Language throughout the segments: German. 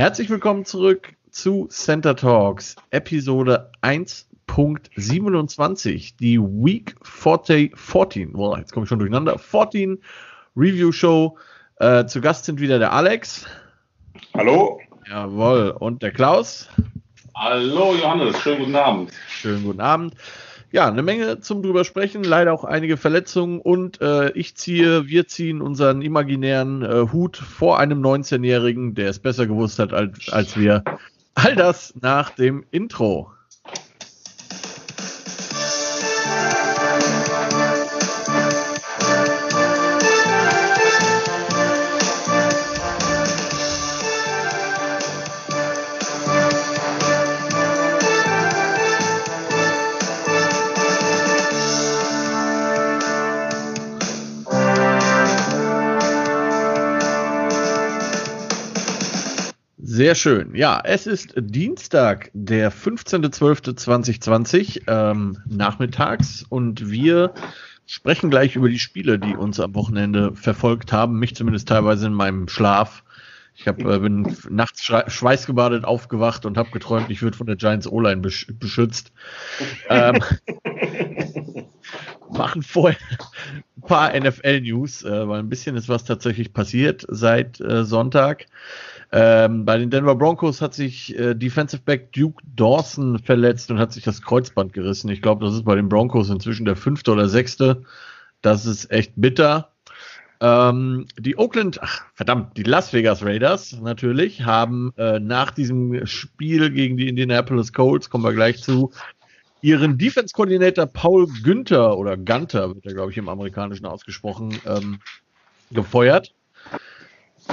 Herzlich willkommen zurück zu Center Talks, Episode 1.27, die Week 40, 14, boah, jetzt komme ich schon durcheinander, 14 Review Show. Äh, zu Gast sind wieder der Alex. Hallo. Jawohl, und der Klaus. Hallo Johannes, schönen guten Abend. Schönen guten Abend. Ja, eine Menge zum drüber sprechen, leider auch einige Verletzungen und äh, ich ziehe, wir ziehen unseren imaginären äh, Hut vor einem 19-Jährigen, der es besser gewusst hat als, als wir. All das nach dem Intro. Sehr schön. Ja, es ist Dienstag, der 15.12.2020, ähm, nachmittags und wir sprechen gleich über die Spiele, die uns am Wochenende verfolgt haben, mich zumindest teilweise in meinem Schlaf. Ich hab, äh, bin nachts schweißgebadet aufgewacht und habe geträumt, ich würde von der Giants O-Line besch beschützt. ähm, machen vorher ein paar NFL-News, äh, weil ein bisschen ist was tatsächlich passiert seit äh, Sonntag. Ähm, bei den Denver Broncos hat sich äh, Defensive Back Duke Dawson verletzt und hat sich das Kreuzband gerissen. Ich glaube, das ist bei den Broncos inzwischen der fünfte oder sechste. Das ist echt bitter. Ähm, die Oakland, ach, verdammt, die Las Vegas Raiders natürlich haben äh, nach diesem Spiel gegen die Indianapolis Colts, kommen wir gleich zu, ihren Defense-Koordinator Paul Günther oder Gunter, wird er, glaube ich, im Amerikanischen ausgesprochen, ähm, gefeuert.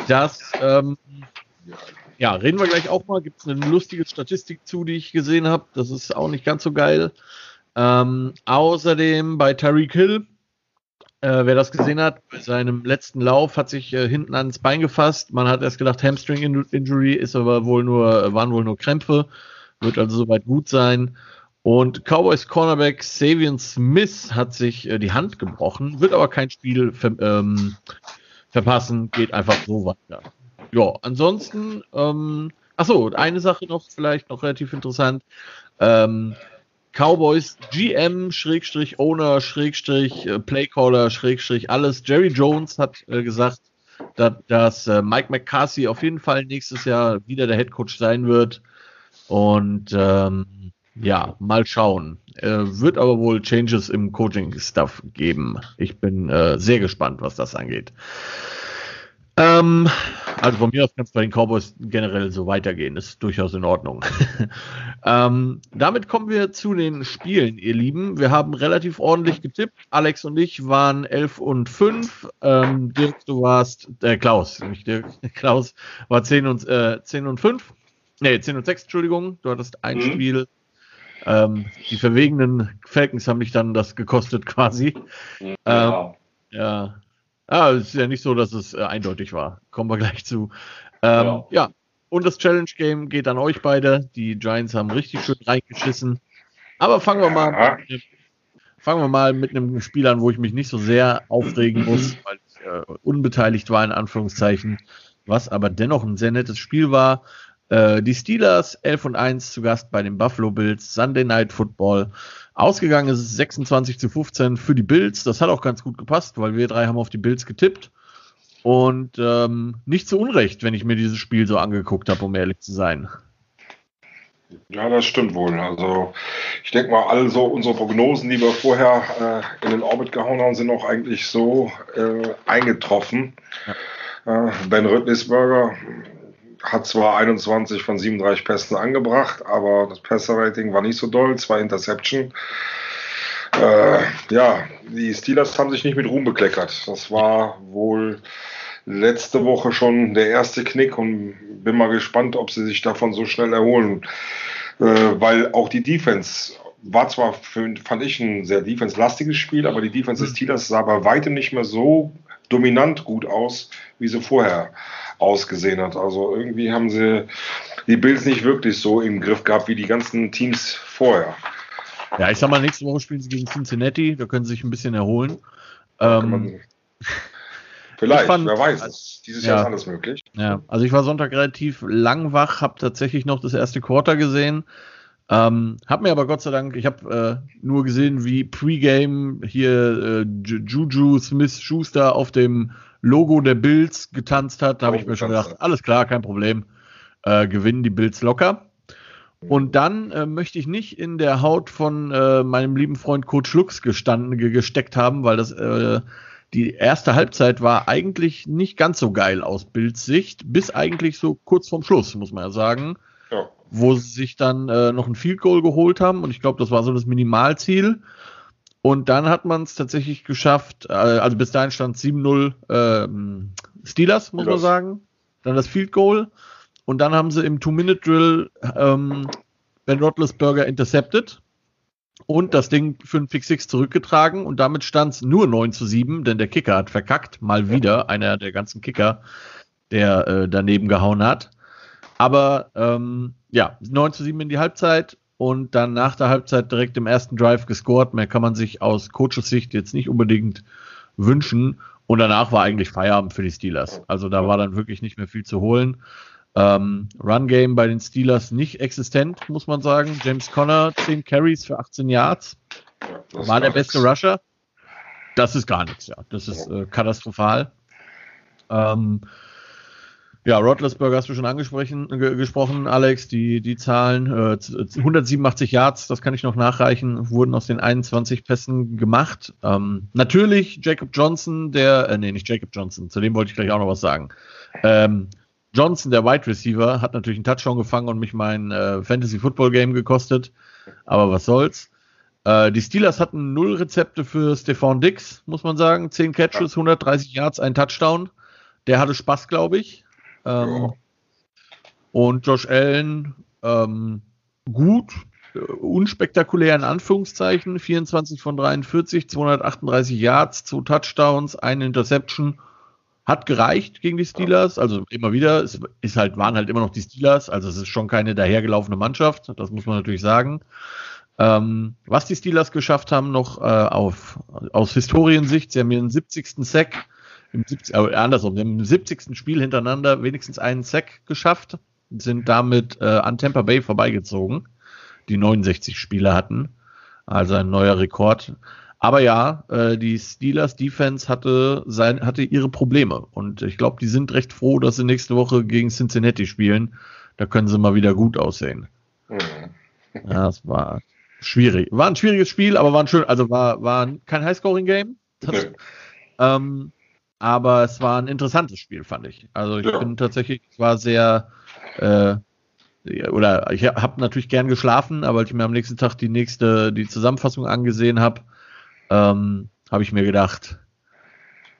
Das ähm, ja, reden wir gleich auch mal. Gibt es eine lustige Statistik zu, die ich gesehen habe. Das ist auch nicht ganz so geil. Ähm, außerdem bei Tariq Hill, äh, wer das gesehen hat, bei seinem letzten Lauf hat sich äh, hinten ans Bein gefasst. Man hat erst gedacht, Hamstring Injury ist aber wohl nur, waren wohl nur Krämpfe. Wird also soweit gut sein. Und Cowboys Cornerback Savian Smith hat sich äh, die Hand gebrochen, wird aber kein Spiel ver ähm, verpassen, geht einfach so weiter ja, ansonsten, ähm, achso, eine Sache noch, vielleicht noch relativ interessant. Ähm, Cowboys GM, Schrägstrich Owner, Schrägstrich äh, Playcaller, Schrägstrich alles. Jerry Jones hat äh, gesagt, dass, dass äh, Mike McCarthy auf jeden Fall nächstes Jahr wieder der Head Coach sein wird. Und ähm, ja, mal schauen. Äh, wird aber wohl Changes im Coaching-Stuff geben. Ich bin äh, sehr gespannt, was das angeht. Ähm, also von mir aus kann es bei den Cowboys generell so weitergehen. Das ist durchaus in Ordnung. ähm, damit kommen wir zu den Spielen, ihr Lieben. Wir haben relativ ordentlich getippt. Alex und ich waren 11 und 5. Ähm, Dirk, du warst, äh, Klaus, nicht Dirk, Klaus war 10 und, äh, 10 und 5. Nee, 10 und 6, Entschuldigung. Du hattest ein mhm. Spiel. Ähm, die verwegenen Falcons haben dich dann das gekostet quasi. Ja. Ähm, ja, Ah, es ist ja nicht so, dass es äh, eindeutig war. Kommen wir gleich zu. Ähm, ja. ja. und das Challenge Game geht an euch beide. Die Giants haben richtig schön reingeschissen. Aber fangen wir mal, ja. mit, fangen wir mal mit einem Spiel an, wo ich mich nicht so sehr aufregen muss, weil ich äh, unbeteiligt war, in Anführungszeichen. Was aber dennoch ein sehr nettes Spiel war. Äh, die Steelers 11 und 1 zu Gast bei den Buffalo Bills, Sunday Night Football. Ausgegangen ist es 26 zu 15 für die Bills. Das hat auch ganz gut gepasst, weil wir drei haben auf die Bills getippt. Und ähm, nicht zu Unrecht, wenn ich mir dieses Spiel so angeguckt habe, um ehrlich zu sein. Ja, das stimmt wohl. Also ich denke mal, alle so unsere Prognosen, die wir vorher äh, in den Orbit gehauen haben, sind auch eigentlich so äh, eingetroffen. Ja. Äh, ben Rüttlisberger hat zwar 21 von 37 Pässen angebracht, aber das Passer-Rating war nicht so doll, zwei Interception. Äh, ja, die Steelers haben sich nicht mit Ruhm bekleckert. Das war wohl letzte Woche schon der erste Knick und bin mal gespannt, ob sie sich davon so schnell erholen. Äh, weil auch die Defense war zwar, für, fand ich, ein sehr defense-lastiges Spiel, aber die Defense des mhm. Steelers sah bei weitem nicht mehr so dominant gut aus, wie sie vorher ausgesehen hat. Also irgendwie haben sie die Bills nicht wirklich so im Griff gehabt wie die ganzen Teams vorher. Ja, ich sag mal, nächste Woche spielen sie gegen Cincinnati, da können sie sich ein bisschen erholen. Ähm, Vielleicht, fand, wer weiß es. Dieses ja, Jahr ist alles möglich. Ja, also ich war Sonntag relativ lang wach, habe tatsächlich noch das erste Quarter gesehen. Ähm, hab mir aber Gott sei Dank, ich habe äh, nur gesehen, wie Pre-Game hier äh, Juju Smith Schuster auf dem Logo der Bills getanzt hat. Da habe oh, ich mir schon gedacht, alles klar, kein Problem. Äh, gewinnen die Bills locker. Und dann äh, möchte ich nicht in der Haut von äh, meinem lieben Freund Coach Lux gestanden, gesteckt haben, weil das äh, die erste Halbzeit war eigentlich nicht ganz so geil aus Bilds Sicht, bis eigentlich so kurz vorm Schluss, muss man ja sagen. Ja. Wo sie sich dann äh, noch ein Field Goal geholt haben und ich glaube, das war so das Minimalziel. Und dann hat man es tatsächlich geschafft, äh, also bis dahin stand 7-0 äh, Steelers, muss man sagen. Dann das Field Goal. Und dann haben sie im Two-Minute-Drill ähm, Ben Roethlisberger intercepted und das Ding für einen Pick 6 zurückgetragen und damit stand es nur 9 zu 7, denn der Kicker hat verkackt, mal wieder, einer der ganzen Kicker, der äh, daneben gehauen hat. Aber ähm, ja, 9 zu 7 in die Halbzeit und dann nach der Halbzeit direkt im ersten Drive gescored. Mehr kann man sich aus Coaches Sicht jetzt nicht unbedingt wünschen. Und danach war eigentlich Feierabend für die Steelers. Also da war dann wirklich nicht mehr viel zu holen. Ähm, Run Game bei den Steelers nicht existent, muss man sagen. James Conner, 10 Carries für 18 Yards. Ja, war der beste nix. Rusher. Das ist gar nichts, ja. Das ist äh, katastrophal. Ähm, ja, Roethlisberger hast du schon angesprochen, gesprochen, Alex, die, die Zahlen, äh, 187 Yards, das kann ich noch nachreichen, wurden aus den 21 Pässen gemacht. Ähm, natürlich Jacob Johnson, der, äh, nee, nicht Jacob Johnson, zu dem wollte ich gleich auch noch was sagen. Ähm, Johnson, der Wide Receiver, hat natürlich einen Touchdown gefangen und mich mein äh, Fantasy Football Game gekostet. Aber was soll's. Äh, die Steelers hatten null Rezepte für Stephon Dix, muss man sagen. Zehn Catches, 130 Yards, ein Touchdown. Der hatte Spaß, glaube ich. Ähm, Und Josh Allen, ähm, gut, äh, unspektakulär in Anführungszeichen. 24 von 43, 238 Yards, zwei Touchdowns, eine Interception hat gereicht gegen die Steelers. Also immer wieder, es ist halt, waren halt immer noch die Steelers. Also es ist schon keine dahergelaufene Mannschaft. Das muss man natürlich sagen. Ähm, was die Steelers geschafft haben, noch äh, auf, aus Historiensicht, sie haben ihren 70. Sack, im 70, äh, andersrum, im 70. Spiel hintereinander wenigstens einen Sack geschafft, sind damit äh, an Tampa Bay vorbeigezogen, die 69 Spiele hatten. Also ein neuer Rekord. Aber ja, äh, die Steelers Defense hatte, sein, hatte ihre Probleme. Und ich glaube, die sind recht froh, dass sie nächste Woche gegen Cincinnati spielen. Da können sie mal wieder gut aussehen. Mhm. Ja, es war schwierig. War ein schwieriges Spiel, aber war ein schön, also war, war kein Highscoring-Game. Okay. Ähm, aber es war ein interessantes Spiel, fand ich. Also ich ja. bin tatsächlich, es war sehr, äh, oder ich habe natürlich gern geschlafen, aber als ich mir am nächsten Tag die nächste, die Zusammenfassung angesehen habe, ähm, habe ich mir gedacht,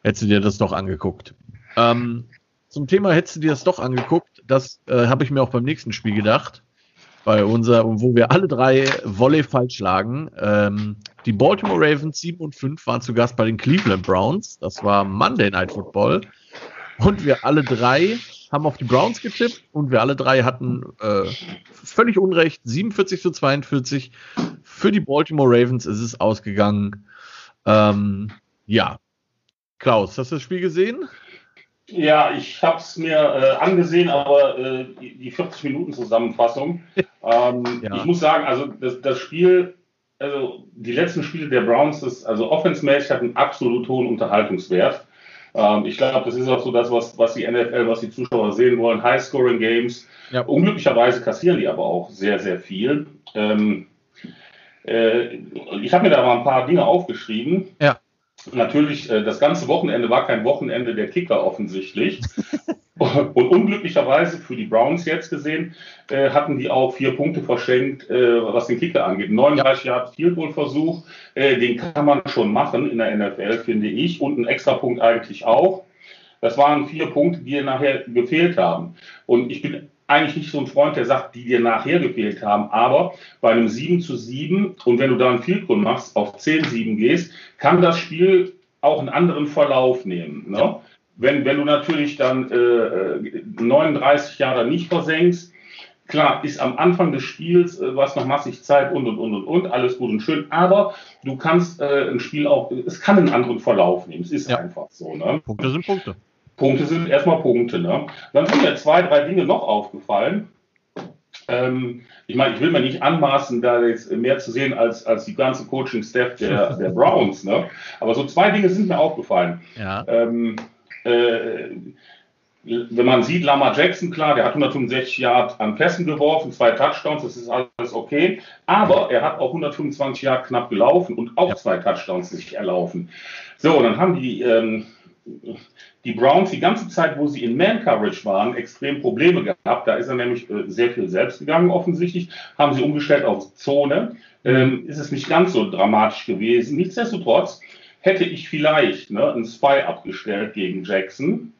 hättest du dir das doch angeguckt. Ähm, zum Thema hättest du dir das doch angeguckt, das äh, habe ich mir auch beim nächsten Spiel gedacht, bei unser, wo wir alle drei Volley falsch lagen. Ähm, die Baltimore Ravens 7 und 5 waren zu Gast bei den Cleveland Browns. Das war Monday Night Football. Und wir alle drei haben auf die Browns getippt und wir alle drei hatten äh, völlig Unrecht. 47 zu 42. Für die Baltimore Ravens ist es ausgegangen. Ähm, ja. Klaus, hast du das Spiel gesehen? Ja, ich habe es mir äh, angesehen, aber äh, die 40 Minuten Zusammenfassung. ähm, ja. Ich muss sagen, also das, das, Spiel, also die letzten Spiele der Browns, das, also offensmäßig hat einen absolut hohen Unterhaltungswert. Ähm, ich glaube, das ist auch so das, was, was die NFL, was die Zuschauer sehen wollen. High-Scoring-Games. Ja. Unglücklicherweise kassieren die aber auch sehr, sehr viel. Ähm, äh, ich habe mir da mal ein paar Dinge aufgeschrieben. Ja. Natürlich, äh, das ganze Wochenende war kein Wochenende der Kicker offensichtlich. Und unglücklicherweise für die Browns jetzt gesehen, äh, hatten die auch vier Punkte verschenkt, äh, was den Kicker angeht. 39 ja. Jahre Field Goal Versuch, äh, den kann man schon machen in der NFL, finde ich. Und ein extra Punkt eigentlich auch. Das waren vier Punkte, die nachher gefehlt haben. Und ich bin eigentlich nicht so ein Freund, der sagt, die dir nachher gefehlt haben, aber bei einem 7 zu 7 und wenn du da einen Goal machst, auf 10-7 gehst, kann das Spiel auch einen anderen Verlauf nehmen. Ne? Ja. Wenn, wenn du natürlich dann äh, 39 Jahre nicht versenkst, Klar, ist am Anfang des Spiels, äh, was noch massig Zeit und und und und und, alles gut und schön, aber du kannst äh, ein Spiel auch, es kann einen anderen Verlauf nehmen. Es ist ja. einfach so. Ne? Punkte sind Punkte. Punkte sind erstmal Punkte. Ne? Dann sind mir zwei, drei Dinge noch aufgefallen. Ähm, ich meine, ich will mir nicht anmaßen, da jetzt mehr zu sehen als, als die ganze Coaching-Staff der, der Browns. Ne? Aber so zwei Dinge sind mir aufgefallen. Ja. Ähm, äh, wenn man sieht, Lama Jackson, klar, der hat 165 Yard an Pässen geworfen, zwei Touchdowns, das ist alles okay. Aber er hat auch 125 Yard knapp gelaufen und auch zwei Touchdowns nicht erlaufen. So, dann haben die, ähm, die Browns die ganze Zeit, wo sie in Man-Coverage waren, extrem Probleme gehabt. Da ist er nämlich äh, sehr viel selbst gegangen, offensichtlich. Haben sie umgestellt auf Zone. Ähm, ist es nicht ganz so dramatisch gewesen. Nichtsdestotrotz hätte ich vielleicht ne, einen Spy abgestellt gegen Jackson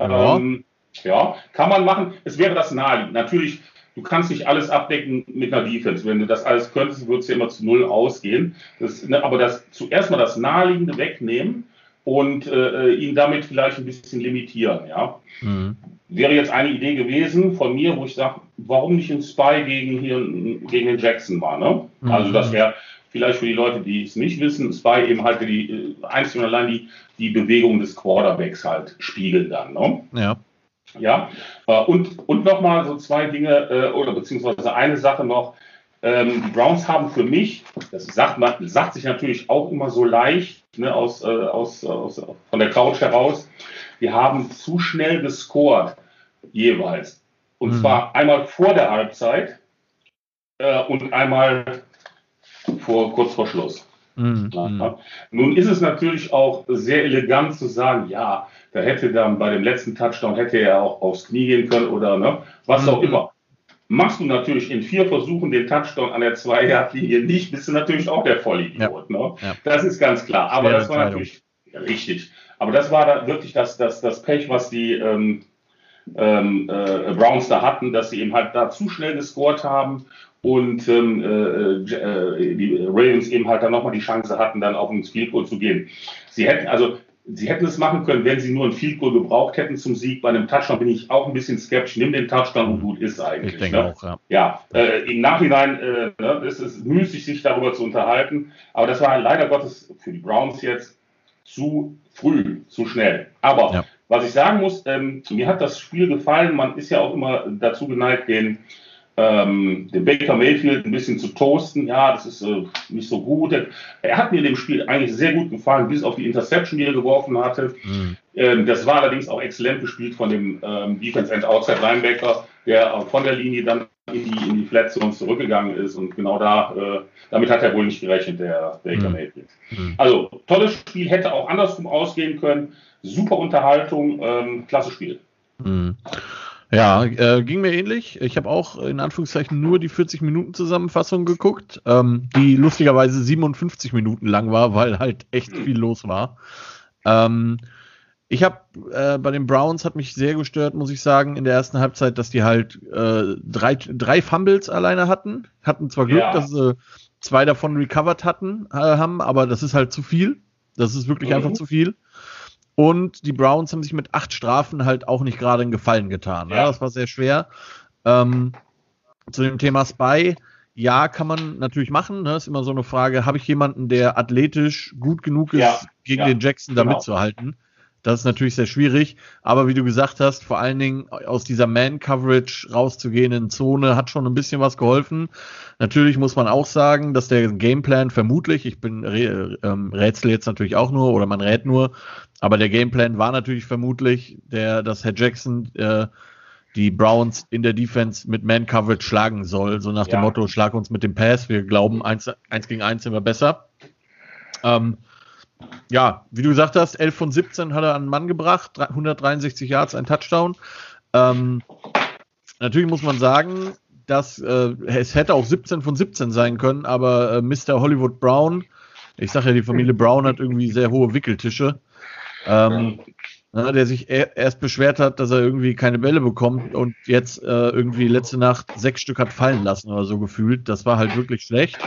ja. Ähm, ja, kann man machen. Es wäre das naheliegend. Natürlich, du kannst nicht alles abdecken mit einer Defense. Wenn du das alles könntest, würde es ja immer zu null ausgehen. Das, ne, aber das zuerst mal das Naheliegende wegnehmen und äh, äh, ihn damit vielleicht ein bisschen limitieren. Ja, mhm. wäre jetzt eine Idee gewesen von mir, wo ich sage, warum nicht ein Spy gegen hier gegen den Jackson war. Ne? Mhm. Also das wäre vielleicht für die Leute, die es nicht wissen, Spy eben halt die äh, einzig und allein die, die Bewegung des Quarterbacks halt spiegeln dann. Ne? Ja. Ja, äh, und, und nochmal so zwei Dinge, äh, oder beziehungsweise eine Sache noch. Ähm, die Browns haben für mich, das sagt man, sagt sich natürlich auch immer so leicht ne, aus, äh, aus, aus, von der Couch heraus, die haben zu schnell gescored jeweils. Und mhm. zwar einmal vor der Halbzeit äh, und einmal vor, kurz vor Schluss. Mhm. Ja. Nun ist es natürlich auch sehr elegant zu sagen, ja, da hätte dann bei dem letzten Touchdown hätte er auch aufs Knie gehen können oder ne, was mhm. auch immer. Machst du natürlich in vier Versuchen den Touchdown an der Zwei-Yard-Linie nicht, bist du natürlich auch der Vollidiot. Ja. Ne? Ja. Das ist ganz klar. Aber das war natürlich richtig. Aber das war dann wirklich das, das, das Pech, was die ähm, ähm, äh, Browns da hatten, dass sie eben halt da zu schnell gescored haben und ähm, äh, äh, die Ravens eben halt dann nochmal die Chance hatten, dann auf ins Field Goal zu gehen. Sie hätten also Sie hätten es machen können, wenn sie nur ein Field Goal gebraucht hätten zum Sieg. Bei einem Touchdown bin ich auch ein bisschen skeptisch. Nimm den Touchdown und gut ist eigentlich. Ich denke ne? auch, ja. Ja, äh, im Nachhinein äh, ne, ist es müßig, sich darüber zu unterhalten. Aber das war leider Gottes für die Browns jetzt zu früh, zu schnell. Aber ja. was ich sagen muss, ähm, mir hat das Spiel gefallen. Man ist ja auch immer dazu geneigt, den ähm, den Baker Mayfield ein bisschen zu toasten. Ja, das ist äh, nicht so gut. Er hat mir in dem Spiel eigentlich sehr gut gefallen, bis auf die Interception, die er geworfen hatte. Mhm. Ähm, das war allerdings auch exzellent gespielt von dem ähm, Defense End Outside Linebacker, der von der Linie dann in die, in die Flat Zone zurückgegangen ist. Und genau da, äh, damit hat er wohl nicht gerechnet, der Baker mhm. Mayfield. Mhm. Also, tolles Spiel, hätte auch andersrum ausgehen können. Super Unterhaltung, ähm, klasse Spiel. Mhm. Ja, äh, ging mir ähnlich. Ich habe auch in Anführungszeichen nur die 40 Minuten Zusammenfassung geguckt, ähm, die lustigerweise 57 Minuten lang war, weil halt echt viel los war. Ähm, ich habe äh, bei den Browns hat mich sehr gestört, muss ich sagen, in der ersten Halbzeit, dass die halt äh, drei, drei Fumbles alleine hatten. Hatten zwar Glück, ja. dass sie zwei davon recovered hatten, äh, haben, aber das ist halt zu viel. Das ist wirklich mhm. einfach zu viel. Und die Browns haben sich mit acht Strafen halt auch nicht gerade einen Gefallen getan. Ja. ja das war sehr schwer. Ähm, zu dem Thema Spy, ja, kann man natürlich machen. Ne? Ist immer so eine Frage, habe ich jemanden, der athletisch gut genug ist, ja, gegen ja, den Jackson da genau. mitzuhalten? Das ist natürlich sehr schwierig. Aber wie du gesagt hast, vor allen Dingen aus dieser Man-Coverage rauszugehen in Zone hat schon ein bisschen was geholfen. Natürlich muss man auch sagen, dass der Gameplan vermutlich, ich bin ähm, rätsel jetzt natürlich auch nur oder man rät nur, aber der Gameplan war natürlich vermutlich, der, dass Herr Jackson äh, die Browns in der Defense mit Man-Coverage schlagen soll. So nach ja. dem Motto, schlag uns mit dem Pass. Wir glauben, eins, eins gegen eins sind wir besser. Ähm, ja, wie du gesagt hast, 11 von 17 hat er an einen Mann gebracht, 163 Yards, ein Touchdown. Ähm, natürlich muss man sagen, dass äh, es hätte auch 17 von 17 sein können, aber äh, Mr. Hollywood Brown, ich sage ja, die Familie Brown hat irgendwie sehr hohe Wickeltische, ähm, ja. der sich erst beschwert hat, dass er irgendwie keine Bälle bekommt und jetzt äh, irgendwie letzte Nacht sechs Stück hat fallen lassen oder so gefühlt. Das war halt wirklich schlecht.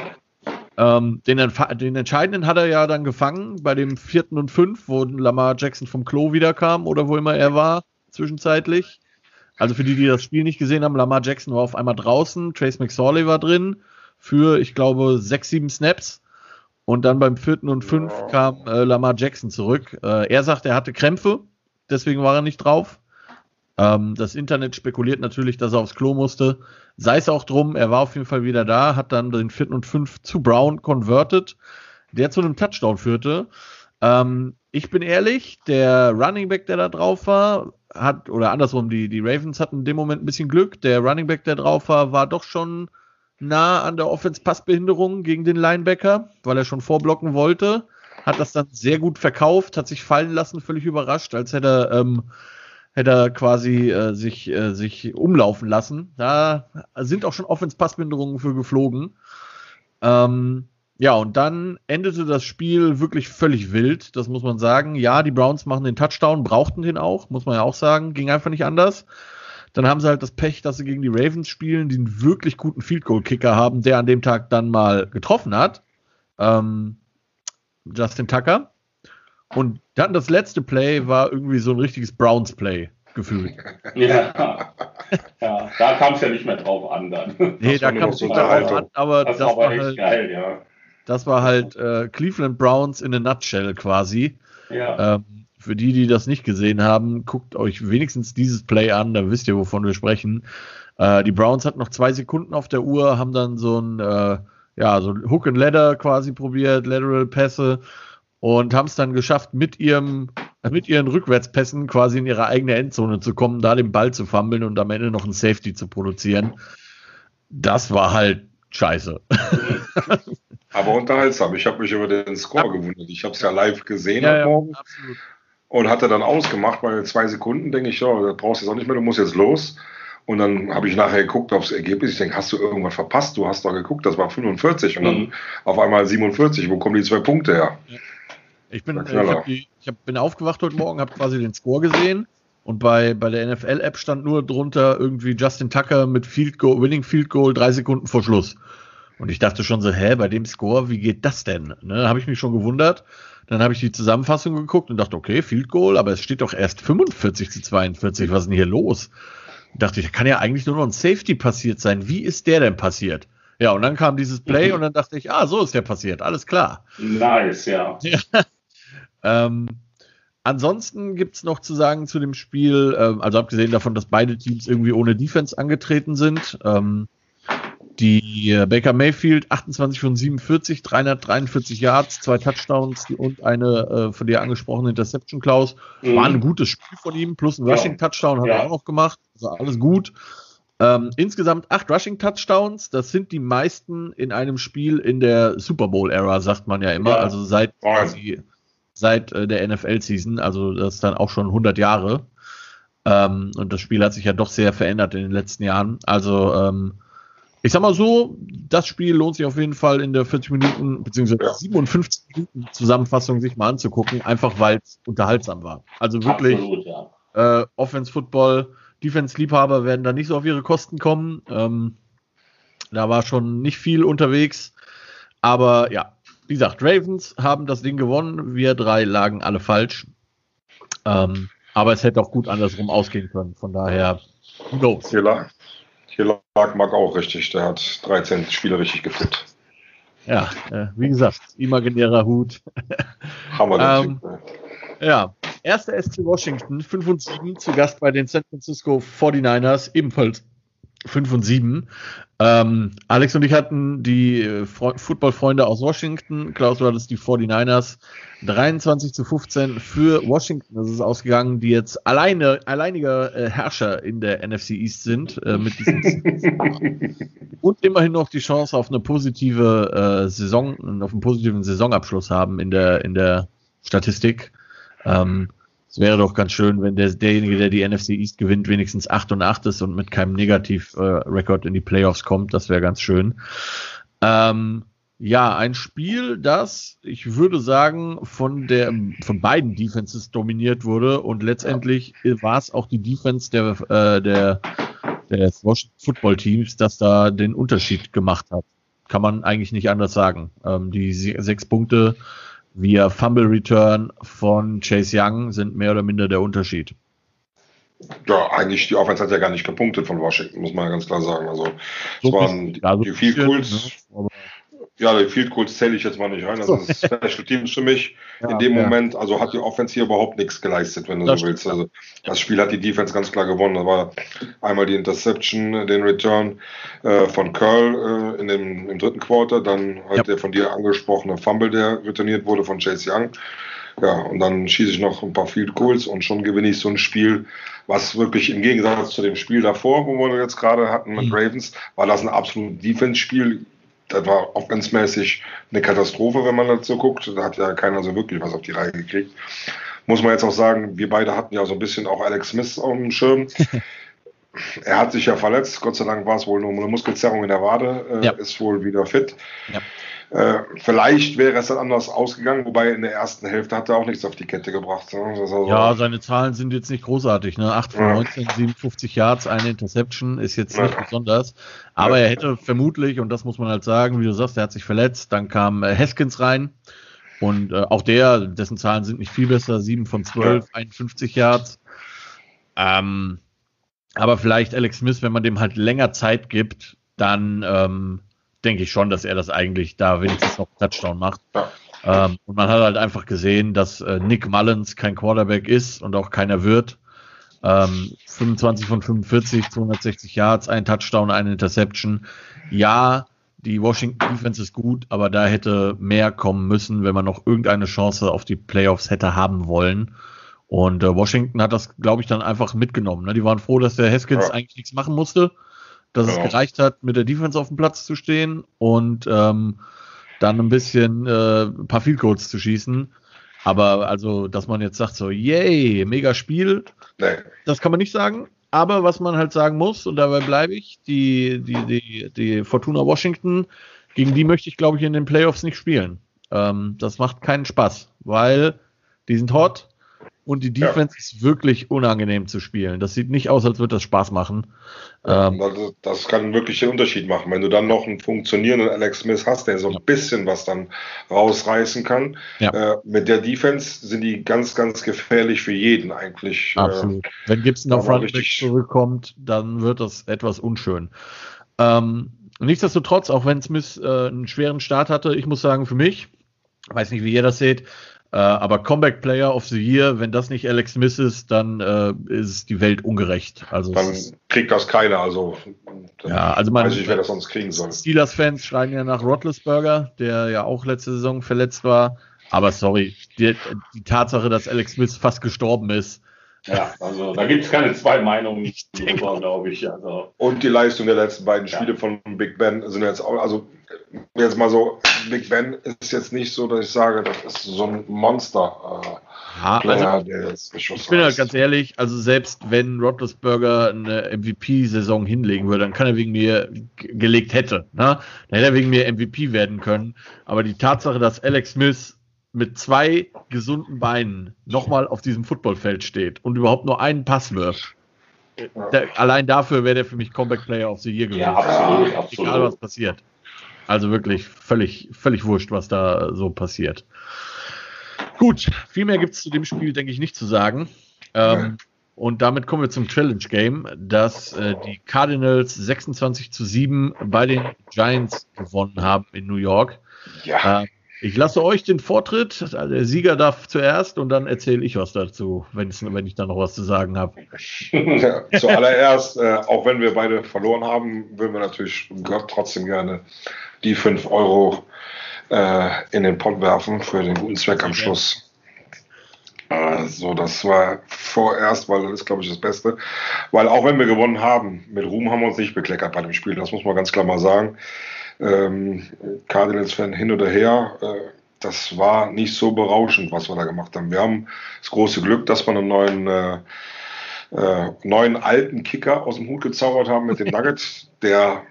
Ähm, den, den, entscheidenden hat er ja dann gefangen bei dem vierten und fünf, wo Lamar Jackson vom Klo wiederkam oder wo immer er war, zwischenzeitlich. Also für die, die das Spiel nicht gesehen haben, Lamar Jackson war auf einmal draußen, Trace McSorley war drin für, ich glaube, sechs, sieben Snaps. Und dann beim vierten und fünf kam äh, Lamar Jackson zurück. Äh, er sagt, er hatte Krämpfe, deswegen war er nicht drauf. Ähm, das Internet spekuliert natürlich, dass er aufs Klo musste. Sei es auch drum, er war auf jeden Fall wieder da, hat dann den vierten und fünf zu Brown converted, der zu einem Touchdown führte. Ähm, ich bin ehrlich, der Running Back, der da drauf war, hat, oder andersrum, die, die Ravens hatten in dem Moment ein bisschen Glück. Der Running Back, der drauf war, war doch schon nah an der Offense-Passbehinderung gegen den Linebacker, weil er schon vorblocken wollte. Hat das dann sehr gut verkauft, hat sich fallen lassen, völlig überrascht, als hätte er, ähm, hätte er quasi äh, sich, äh, sich umlaufen lassen. Da sind auch schon Offense-Passbehinderungen für geflogen. Ähm, ja, und dann endete das Spiel wirklich völlig wild, das muss man sagen. Ja, die Browns machen den Touchdown, brauchten den auch, muss man ja auch sagen, ging einfach nicht anders. Dann haben sie halt das Pech, dass sie gegen die Ravens spielen, die einen wirklich guten Field Goal Kicker haben, der an dem Tag dann mal getroffen hat. Ähm, Justin Tucker. Und dann das letzte Play war irgendwie so ein richtiges Browns Play gefühlt. Ja, ja da kam es ja nicht mehr drauf an dann. Nee, da kam es nicht mehr drauf an, aber das, das war, halt, geil, ja. Das war halt äh, Cleveland Browns in a nutshell quasi. Ja. Ähm, für die, die das nicht gesehen haben, guckt euch wenigstens dieses Play an, da wisst ihr, wovon wir sprechen. Äh, die Browns hatten noch zwei Sekunden auf der Uhr, haben dann so ein, äh, ja, so ein Hook and Ladder quasi probiert, Lateral Pässe und haben es dann geschafft, mit ihrem, mit ihren Rückwärtspässen quasi in ihre eigene Endzone zu kommen, da den Ball zu fummeln und am Ende noch ein Safety zu produzieren. Das war halt scheiße. Aber unterhaltsam. Ich habe mich über den Score ja. gewundert. Ich habe es ja live gesehen ja, ja, und hatte dann ausgemacht, weil zwei Sekunden denke ich, ja, das brauchst du jetzt auch nicht mehr, du musst jetzt los. Und dann habe ich nachher geguckt aufs Ergebnis. Ich denke, hast du irgendwas verpasst? Du hast doch geguckt, das war 45 und dann mhm. auf einmal 47. Wo kommen die zwei Punkte her? Ich bin, ich, hab die, ich hab, bin aufgewacht heute Morgen, habe quasi den Score gesehen und bei, bei der NFL-App stand nur drunter irgendwie Justin Tucker mit Field Goal, Winning Field Goal drei Sekunden vor Schluss. Und ich dachte schon so, hä, bei dem Score, wie geht das denn? Ne, habe ich mich schon gewundert. Dann habe ich die Zusammenfassung geguckt und dachte, okay, Field Goal, aber es steht doch erst 45 zu 42. Was ist denn hier los? Dachte ich, kann ja eigentlich nur noch ein Safety passiert sein. Wie ist der denn passiert? Ja, und dann kam dieses Play mhm. und dann dachte ich, ah, so ist der passiert. Alles klar. Nice, ja. ja. ähm, ansonsten gibt's noch zu sagen zu dem Spiel, ähm, also abgesehen davon, dass beide Teams irgendwie ohne Defense angetreten sind. Ähm, die äh, Baker Mayfield 28 von 47, 343 Yards, zwei Touchdowns und eine äh, von dir angesprochene Interception, Klaus. Mhm. War ein gutes Spiel von ihm, plus ein Rushing Touchdown hat ja. er auch noch gemacht. Also alles gut. Ähm, insgesamt acht Rushing Touchdowns. Das sind die meisten in einem Spiel in der Super Bowl Era, sagt man ja immer. Ja. Also seit quasi, seit äh, der NFL Season. Also das ist dann auch schon 100 Jahre. Ähm, und das Spiel hat sich ja doch sehr verändert in den letzten Jahren. Also ähm, ich sag mal so, das Spiel lohnt sich auf jeden Fall in der 40 Minuten bzw. Ja. 57 Minuten Zusammenfassung sich mal anzugucken, einfach weil es unterhaltsam war. Also wirklich Absolut, ja. äh, Offense Football, Defense Liebhaber werden da nicht so auf ihre Kosten kommen. Ähm, da war schon nicht viel unterwegs, aber ja, wie gesagt, Ravens haben das Ding gewonnen. Wir drei lagen alle falsch. Ähm, aber es hätte auch gut andersrum ausgehen können. Von daher, who knows? Hier lag, hier lag Marc auch richtig. Der hat 13 Spiele richtig geflippt. Ja, äh, wie gesagt, imaginärer Hut. Hammer. ähm, ja, erster SC Washington, 5 und 7, zu Gast bei den San Francisco 49ers, ebenfalls 5 und 7. Ähm, Alex und ich hatten die äh, Football-Freunde aus Washington. Klaus, du hattest die 49ers 23 zu 15 für Washington. Das ist ausgegangen, die jetzt alleine, alleiniger äh, Herrscher in der NFC East sind. Äh, mit diesem und immerhin noch die Chance auf eine positive äh, Saison, auf einen positiven Saisonabschluss haben in der, in der Statistik. Ähm, es wäre doch ganz schön, wenn der, derjenige, der die NFC East gewinnt, wenigstens 8 und 8 ist und mit keinem Negativ-Rekord in die Playoffs kommt. Das wäre ganz schön. Ähm, ja, ein Spiel, das, ich würde sagen, von der, von beiden Defenses dominiert wurde und letztendlich war es auch die Defense der, äh, der, des Washington Football Teams, das da den Unterschied gemacht hat. Kann man eigentlich nicht anders sagen. Ähm, die sechs Punkte via Fumble Return von Chase Young sind mehr oder minder der Unterschied. Ja, eigentlich die Offense hat ja gar nicht gepunktet von Washington, muss man ganz klar sagen. Also so es waren die, also die Field Goals. Ne? Ja, die Field Goals zähle ich jetzt mal nicht rein. Das ist Special Teams für mich. Ja, in dem ja. Moment, also hat die Offense hier überhaupt nichts geleistet, wenn du das so willst. Also das Spiel hat die Defense ganz klar gewonnen. Da war einmal die Interception, den Return äh, von Curl äh, in dem, im dritten Quarter, dann halt ja. der von dir angesprochene Fumble, der returniert wurde von Chase Young. Ja, und dann schieße ich noch ein paar Field Goals und schon gewinne ich so ein Spiel, was wirklich im Gegensatz zu dem Spiel davor, wo wir jetzt gerade hatten mit mhm. Ravens, war das ein absolutes Defense-Spiel. Das war offensmäßig eine Katastrophe, wenn man so guckt. Da hat ja keiner so wirklich was auf die Reihe gekriegt. Muss man jetzt auch sagen, wir beide hatten ja so ein bisschen auch Alex Smith auf dem Schirm. er hat sich ja verletzt. Gott sei Dank war es wohl nur eine Muskelzerrung in der Wade. Äh, ja. Ist wohl wieder fit. Ja. Äh, vielleicht wäre es dann anders ausgegangen, wobei in der ersten Hälfte hat er auch nichts auf die Kette gebracht. Ne? Also ja, seine Zahlen sind jetzt nicht großartig. Ne? 8 von ja. 19, 57 Yards, eine Interception ist jetzt nicht ja. besonders. Aber ja. er hätte vermutlich, und das muss man halt sagen, wie du sagst, er hat sich verletzt. Dann kam äh, Haskins rein. Und äh, auch der, dessen Zahlen sind nicht viel besser, 7 von 12, 51 Yards. Ähm, aber vielleicht Alex Smith, wenn man dem halt länger Zeit gibt, dann ähm, denke ich schon, dass er das eigentlich da wenigstens noch Touchdown macht. Ähm, und man hat halt einfach gesehen, dass äh, Nick Mullins kein Quarterback ist und auch keiner wird. Ähm, 25 von 45, 260 Yards, ein Touchdown, eine Interception. Ja, die Washington Defense ist gut, aber da hätte mehr kommen müssen, wenn man noch irgendeine Chance auf die Playoffs hätte haben wollen. Und äh, Washington hat das, glaube ich, dann einfach mitgenommen. Ne? Die waren froh, dass der Haskins ja. eigentlich nichts machen musste dass genau. es gereicht hat, mit der Defense auf dem Platz zu stehen und ähm, dann ein bisschen äh, ein paar Field Goals zu schießen. Aber also, dass man jetzt sagt so, yay, mega Spiel, nee. das kann man nicht sagen. Aber was man halt sagen muss, und dabei bleibe ich, die, die, die, die Fortuna Washington, gegen die möchte ich, glaube ich, in den Playoffs nicht spielen. Ähm, das macht keinen Spaß, weil die sind hot, und die Defense ja. ist wirklich unangenehm zu spielen. Das sieht nicht aus, als würde das Spaß machen. Ja, ähm, das, das, kann wirklich den Unterschied machen. Wenn du dann noch einen funktionierenden Alex Smith hast, der so ein ja. bisschen was dann rausreißen kann. Äh, mit der Defense sind die ganz, ganz gefährlich für jeden eigentlich. Äh, Absolut. Äh, Wenn Gibson auf Runback zurückkommt, dann wird das etwas unschön. Ähm, nichtsdestotrotz, auch wenn Smith äh, einen schweren Start hatte, ich muss sagen, für mich, weiß nicht, wie ihr das seht, aber Comeback Player of the Year, wenn das nicht Alex Smith ist, dann äh, ist die Welt ungerecht. Also dann kriegt das keiner. Also ja, also man, weiß ich, wer das sonst kriegen soll. Steelers-Fans schreien ja nach Rotlesberger, der ja auch letzte Saison verletzt war. Aber sorry, die, die Tatsache, dass Alex Smith fast gestorben ist, ja, also da gibt es keine zwei Meinungen glaube ich. Also. Und die Leistung der letzten beiden Spiele ja. von Big Ben sind jetzt auch, also jetzt mal so, Big Ben ist jetzt nicht so, dass ich sage, das ist so ein Monster. Äh, ja, Player, also, ich bin halt ganz ehrlich, also selbst wenn Roethlisberger eine MVP-Saison hinlegen würde, dann kann er wegen mir gelegt hätte, ne? dann hätte er wegen mir MVP werden können. Aber die Tatsache, dass Alex Smith mit zwei gesunden Beinen nochmal auf diesem Footballfeld steht und überhaupt nur einen Pass wirft. Der, allein dafür wäre der für mich Comeback Player of the Year gewesen. Ja, absolut, absolut. Egal was passiert. Also wirklich völlig, völlig wurscht, was da so passiert. Gut, viel mehr gibt es zu dem Spiel, denke ich, nicht zu sagen. Ähm, und damit kommen wir zum Challenge Game, das äh, die Cardinals 26 zu 7 bei den Giants gewonnen haben in New York. Ja. Äh, ich lasse euch den Vortritt. Also der Sieger darf zuerst und dann erzähle ich was dazu, wenn ich dann noch was zu sagen habe. Ja, zuallererst, äh, auch wenn wir beide verloren haben, würden wir natürlich trotzdem gerne die 5 Euro äh, in den Pott werfen für den guten Zweck am Schluss. Also, das war vorerst, weil das ist, glaube ich, das Beste. Weil auch wenn wir gewonnen haben, mit Ruhm haben wir uns nicht bekleckert bei dem Spiel. Das muss man ganz klar mal sagen ähm, Cardinals-Fan hin oder her. Äh, das war nicht so berauschend, was wir da gemacht haben. Wir haben das große Glück, dass wir einen neuen, äh, äh, neuen alten Kicker aus dem Hut gezaubert haben mit dem Nugget, der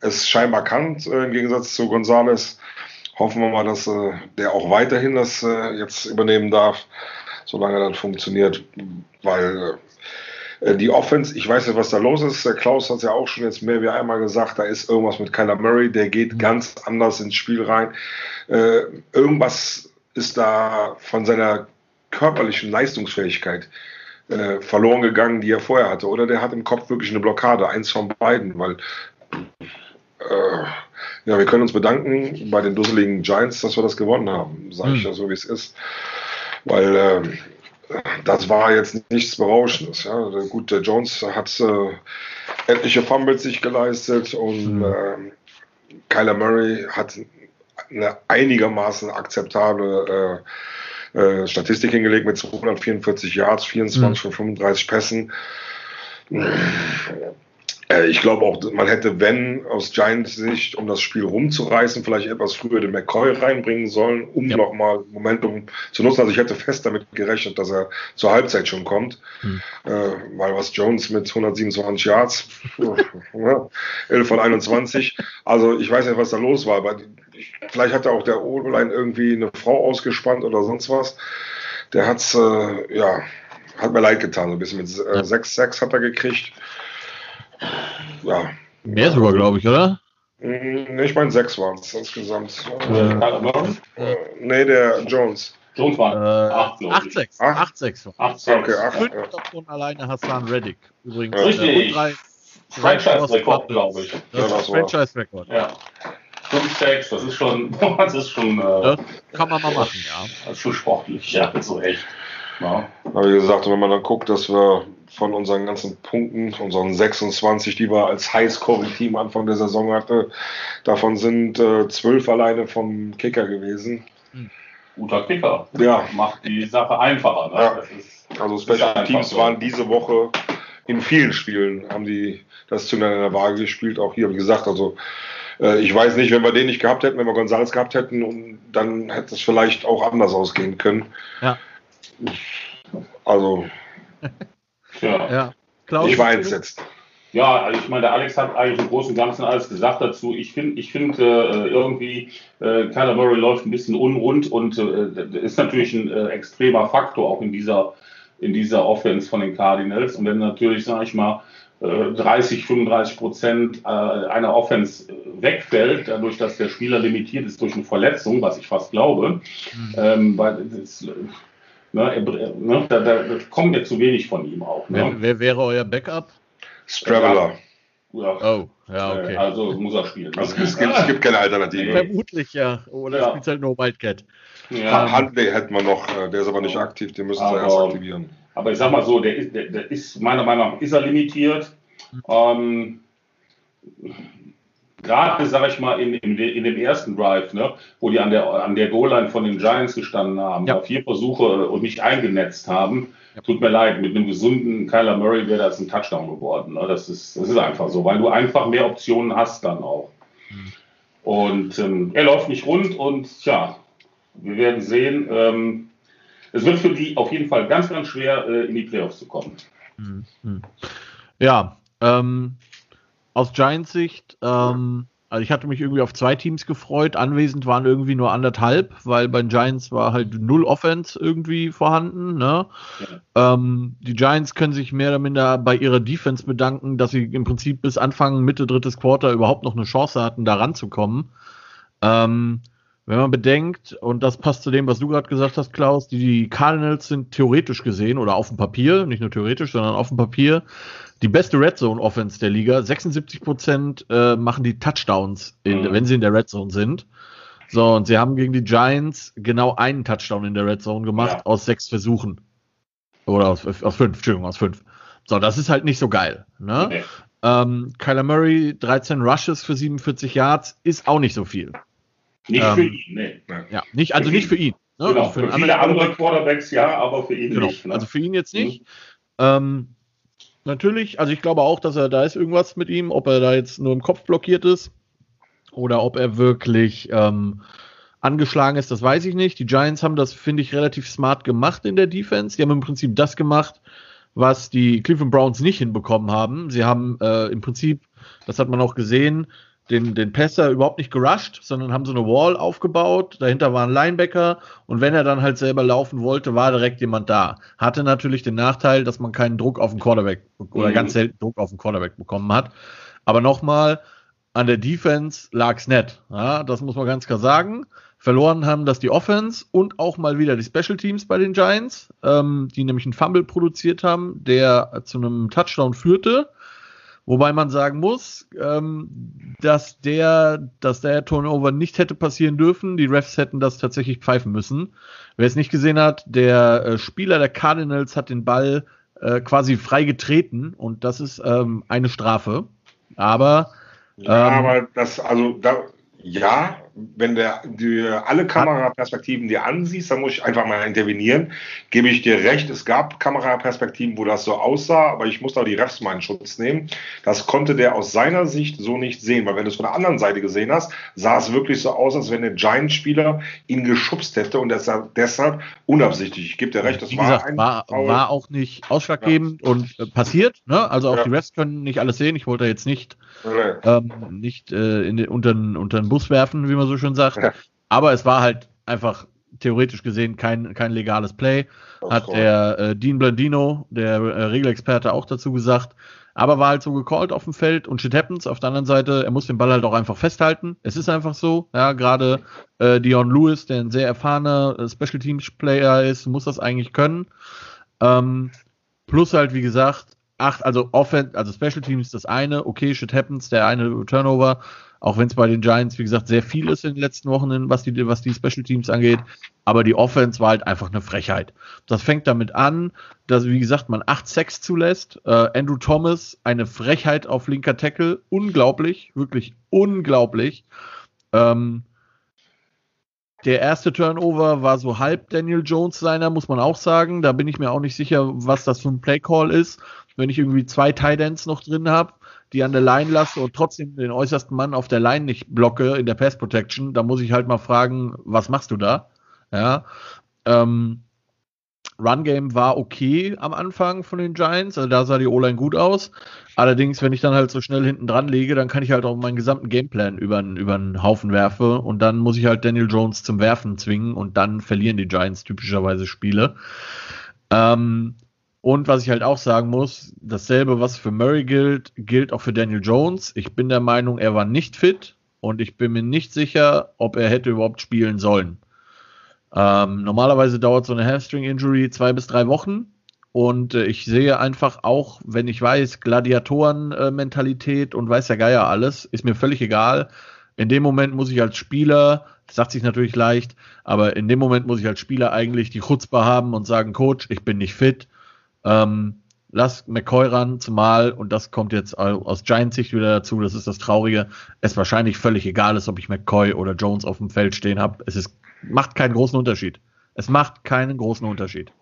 es scheinbar kann, äh, im Gegensatz zu Gonzales. Hoffen wir mal, dass äh, der auch weiterhin das äh, jetzt übernehmen darf, solange das funktioniert, weil äh, die Offense, ich weiß nicht, was da los ist. Der Klaus hat es ja auch schon jetzt mehr wie einmal gesagt, da ist irgendwas mit Kyler Murray, der geht mhm. ganz anders ins Spiel rein. Äh, irgendwas ist da von seiner körperlichen Leistungsfähigkeit äh, verloren gegangen, die er vorher hatte. Oder der hat im Kopf wirklich eine Blockade, eins von beiden, weil äh, ja, wir können uns bedanken bei den dusseligen Giants, dass wir das gewonnen haben, sage ich hm. ja so, wie es ist. Weil äh, das war jetzt nichts Berauschendes. Ja. Gut, der Jones hat äh, etliche Fumbles sich geleistet und mhm. äh, Kyler Murray hat eine einigermaßen akzeptable äh, äh, Statistik hingelegt mit 244 Yards, 24 mhm. von 35 Pässen. Äh, ich glaube auch, man hätte, wenn aus Giants Sicht, um das Spiel rumzureißen, vielleicht etwas früher den McCoy reinbringen sollen, um ja. nochmal Momentum zu nutzen. Also ich hätte fest damit gerechnet, dass er zur Halbzeit schon kommt. Hm. Äh, weil was Jones mit 127 Yards, 11 von 21, also ich weiß nicht, was da los war, aber vielleicht hat er auch der O-Line irgendwie eine Frau ausgespannt oder sonst was. Der hat's, äh, ja, hat mir leid getan, so ein bisschen mit äh, 6-6 hat er gekriegt. Ja. Mehr sogar, glaube ich, oder? Mm, ich meine, sechs waren es insgesamt. Äh, äh, nee, der Jones. Jones war 8-6. 8-6. 8-6. Okay, 8, Fünf ja. davon alleine Hassan Reddick. Übrigens. Ja. Richtig. Drei, Franchise-Rekord, glaube ich. Das, das ist Franchise-Rekord. Ja. 5-6, das ist schon, das ist schon. Äh, das kann man mal machen, ja. Das ist schon sportlich, ja, so echt. Ja. Aber wie gesagt, wenn man dann guckt, dass wir von unseren ganzen Punkten, unseren 26, die wir als Highscoring-Team Anfang der Saison hatten, davon sind äh, 12 alleine vom Kicker gewesen. Hm. Guter Kicker. Ja. Macht die Sache einfacher. Ne? Ja. Ist, also Special Teams so. waren diese Woche in vielen Spielen, haben die das Zünder in der Waage gespielt, auch hier, wie gesagt, also äh, ich weiß nicht, wenn wir den nicht gehabt hätten, wenn wir Gonzales gehabt hätten, dann hätte es vielleicht auch anders ausgehen können. Ja. Also. Ja. ja. Klaus, ich war entsetzt. Ja, also ich meine, der Alex hat eigentlich im Großen und Ganzen alles gesagt dazu. Ich finde, ich finde äh, irgendwie, äh, Kyler Murray läuft ein bisschen unrund und äh, ist natürlich ein äh, extremer Faktor auch in dieser, in dieser Offense von den Cardinals. Und wenn natürlich, sage ich mal, 30, äh, 35 Prozent äh, einer Offense wegfällt, dadurch, dass der Spieler limitiert ist durch eine Verletzung, was ich fast glaube, mhm. ähm, weil das, Ne, ne, da, da, kommt ja zu wenig von ihm auch. Ne? Wer, wer, wäre euer Backup? Straveller. Ja. Oh, ja, okay. Also muss er spielen. Also es, gibt, es gibt keine Alternative. Vermutlich ja. Oder ja. spielt halt nur Wildcat. Ja. Huntley hätten wir noch, äh, der ist aber nicht aktiv, den müssen sie erst aktivieren. Aber ich sag mal so, der ist, der, der ist meiner Meinung nach ist er limitiert. Mhm. Ähm, gerade, sag ich mal, in, in, in, dem ersten Drive, ne, wo die an der, an der Goal-Line von den Giants gestanden haben, ja. vier Versuche und nicht eingenetzt haben, ja. tut mir leid, mit einem gesunden Kyler Murray wäre das ein Touchdown geworden. Ne? Das, ist, das ist einfach so, weil du einfach mehr Optionen hast dann auch. Mhm. Und ähm, er läuft nicht rund und ja, wir werden sehen. Ähm, es wird für die auf jeden Fall ganz, ganz schwer, äh, in die Playoffs zu kommen. Mhm. Ja, ähm, aus Giants Sicht, ähm, also ich hatte mich irgendwie auf zwei Teams gefreut. Anwesend waren irgendwie nur anderthalb, weil bei den Giants war halt null Offense irgendwie vorhanden. Ne? Ja. Ähm, die Giants können sich mehr oder minder bei ihrer Defense bedanken, dass sie im Prinzip bis Anfang, Mitte, drittes Quarter überhaupt noch eine Chance hatten, da ranzukommen. Ähm, wenn man bedenkt, und das passt zu dem, was du gerade gesagt hast, Klaus, die Cardinals sind theoretisch gesehen oder auf dem Papier, nicht nur theoretisch, sondern auf dem Papier, die beste Red Zone Offense der Liga. 76 Prozent äh, machen die Touchdowns, in, mhm. wenn sie in der Red Zone sind. So, und sie haben gegen die Giants genau einen Touchdown in der Red Zone gemacht ja. aus sechs Versuchen. Oder aus, aus fünf, Entschuldigung, aus fünf. So, das ist halt nicht so geil. Ne? Nee. Ähm, Kyler Murray, 13 Rushes für 47 Yards, ist auch nicht so viel. Nicht ähm, für ihn, nee. Ja, nicht, also für nicht für ihn. Ne? Genau, also für, für viele andere Quarterbacks ja, aber für ihn genau. nicht. Ne? Also für ihn jetzt nicht. Mhm. Ähm, natürlich, also ich glaube auch, dass er da ist irgendwas mit ihm, ob er da jetzt nur im Kopf blockiert ist oder ob er wirklich ähm, angeschlagen ist, das weiß ich nicht. Die Giants haben das, finde ich, relativ smart gemacht in der Defense. Die haben im Prinzip das gemacht, was die Cleveland Browns nicht hinbekommen haben. Sie haben äh, im Prinzip, das hat man auch gesehen, den, den Pässer überhaupt nicht gerusht, sondern haben so eine Wall aufgebaut. Dahinter war ein Linebacker und wenn er dann halt selber laufen wollte, war direkt jemand da. Hatte natürlich den Nachteil, dass man keinen Druck auf den Quarterback oder mhm. ganz selten Druck auf den Quarterback bekommen hat. Aber nochmal, an der Defense lag es nett. Ja, das muss man ganz klar sagen. Verloren haben das die Offense und auch mal wieder die Special Teams bei den Giants, ähm, die nämlich einen Fumble produziert haben, der zu einem Touchdown führte. Wobei man sagen muss, ähm, dass der, dass der Turnover nicht hätte passieren dürfen. Die Refs hätten das tatsächlich pfeifen müssen. Wer es nicht gesehen hat, der äh, Spieler der Cardinals hat den Ball äh, quasi frei getreten und das ist ähm, eine Strafe. Aber ja, ähm, aber das, also da, ja, wenn der, die, alle Kameraperspektiven dir ansiehst, dann muss ich einfach mal intervenieren. Gebe ich dir recht, es gab Kameraperspektiven, wo das so aussah, aber ich muss da die Refs mal in Schutz nehmen. Das konnte der aus seiner Sicht so nicht sehen, weil wenn du es von der anderen Seite gesehen hast, sah es wirklich so aus, als wenn der Giant-Spieler ihn geschubst hätte und deshalb, deshalb unabsichtlich. Ich gebe dir recht, das Wie war gesagt, war, war, auch nicht ausschlaggebend ja. und äh, passiert. Ne? Also auch ja. die Refs können nicht alles sehen. Ich wollte jetzt nicht, nee. ähm, nicht äh, in den, unter, unter den Bus werfen, wie man so schön sagt. Ja. Aber es war halt einfach theoretisch gesehen kein, kein legales Play. Oh, hat der äh, Dean Blandino, der äh, Regelexperte, auch dazu gesagt. Aber war halt so gecallt auf dem Feld und shit happens. Auf der anderen Seite, er muss den Ball halt auch einfach festhalten. Es ist einfach so. Ja, gerade äh, Dion Lewis, der ein sehr erfahrener äh, Special Teams Player ist, muss das eigentlich können. Ähm, plus halt, wie gesagt, acht, also Offense, also Special Teams das eine, okay, shit happens, der eine Turnover, auch wenn es bei den Giants, wie gesagt, sehr viel ist in den letzten Wochen, was die, was die Special Teams angeht. Aber die Offense war halt einfach eine Frechheit. Das fängt damit an, dass, wie gesagt, man 8 Sacks zulässt. Äh, Andrew Thomas, eine Frechheit auf linker Tackle. Unglaublich, wirklich unglaublich. Ähm, der erste Turnover war so halb Daniel Jones seiner, muss man auch sagen. Da bin ich mir auch nicht sicher, was das für ein Playcall ist. Wenn ich irgendwie zwei Ends noch drin habe, die an der Line lasse und trotzdem den äußersten Mann auf der Line nicht blocke in der Pass Protection, da muss ich halt mal fragen, was machst du da? Ja. Ähm, Run Game war okay am Anfang von den Giants, also da sah die O-Line gut aus. Allerdings, wenn ich dann halt so schnell hinten dran lege, dann kann ich halt auch meinen gesamten Gameplan über, über einen Haufen werfen und dann muss ich halt Daniel Jones zum Werfen zwingen und dann verlieren die Giants typischerweise Spiele. Ähm, und was ich halt auch sagen muss, dasselbe, was für Murray gilt, gilt auch für Daniel Jones. Ich bin der Meinung, er war nicht fit und ich bin mir nicht sicher, ob er hätte überhaupt spielen sollen. Ähm, normalerweise dauert so eine Hamstring-Injury zwei bis drei Wochen. Und äh, ich sehe einfach auch, wenn ich weiß, Gladiatoren-Mentalität und weiß der Geier alles, ist mir völlig egal. In dem Moment muss ich als Spieler, das sagt sich natürlich leicht, aber in dem Moment muss ich als Spieler eigentlich die Chutzpe haben und sagen, Coach, ich bin nicht fit ähm, lass McCoy ran, zumal, und das kommt jetzt aus Giants Sicht wieder dazu, das ist das Traurige, es wahrscheinlich völlig egal ist, ob ich McCoy oder Jones auf dem Feld stehen habe. Es ist, macht keinen großen Unterschied. Es macht keinen großen Unterschied.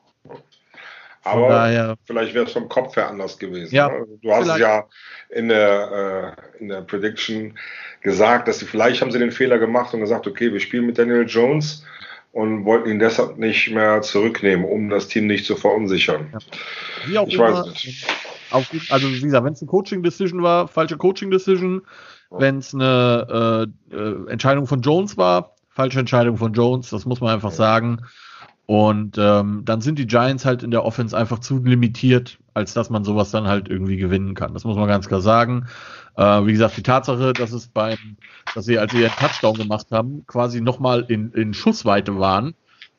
Aber daher, vielleicht wäre es vom Kopf her anders gewesen. Ja, ne? Du hast es ja in der, äh, in der Prediction gesagt, dass sie vielleicht haben sie den Fehler gemacht und gesagt, okay, wir spielen mit Daniel Jones und wollten ihn deshalb nicht mehr zurücknehmen, um das Team nicht zu verunsichern. Ja. ich immer, weiß nicht. Auf, also wie gesagt, wenn es eine Coaching-Decision war, falsche Coaching-Decision. Wenn es eine äh, äh, Entscheidung von Jones war, falsche Entscheidung von Jones, das muss man einfach sagen. Und ähm, dann sind die Giants halt in der Offense einfach zu limitiert, als dass man sowas dann halt irgendwie gewinnen kann. Das muss man ganz klar sagen. Äh, wie gesagt, die Tatsache, dass es beim, dass sie, als sie ihren Touchdown gemacht haben, quasi nochmal in, in Schussweite waren.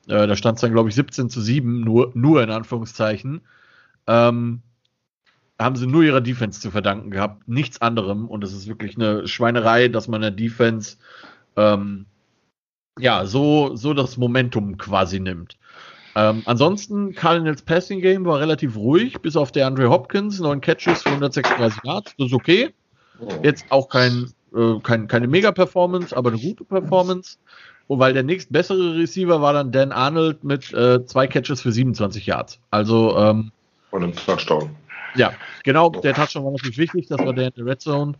Äh, da stand es dann, glaube ich, 17 zu 7, nur, nur in Anführungszeichen. Ähm, haben sie nur ihrer Defense zu verdanken gehabt, nichts anderem. Und es ist wirklich eine Schweinerei, dass man der Defense ähm, ja so, so das Momentum quasi nimmt. Ähm, ansonsten, Cardinals Passing Game war relativ ruhig, bis auf der Andre Hopkins, neun Catches für 136 Yards, das ist okay. Jetzt auch kein, äh, kein, keine Mega-Performance, aber eine gute Performance. Und weil der nächst bessere Receiver war dann Dan Arnold mit äh, zwei Catches für 27 Yards. Also ähm, und einem Touchdown. Ja, genau, der Touchdown war natürlich wichtig, das war der in der Red Zone.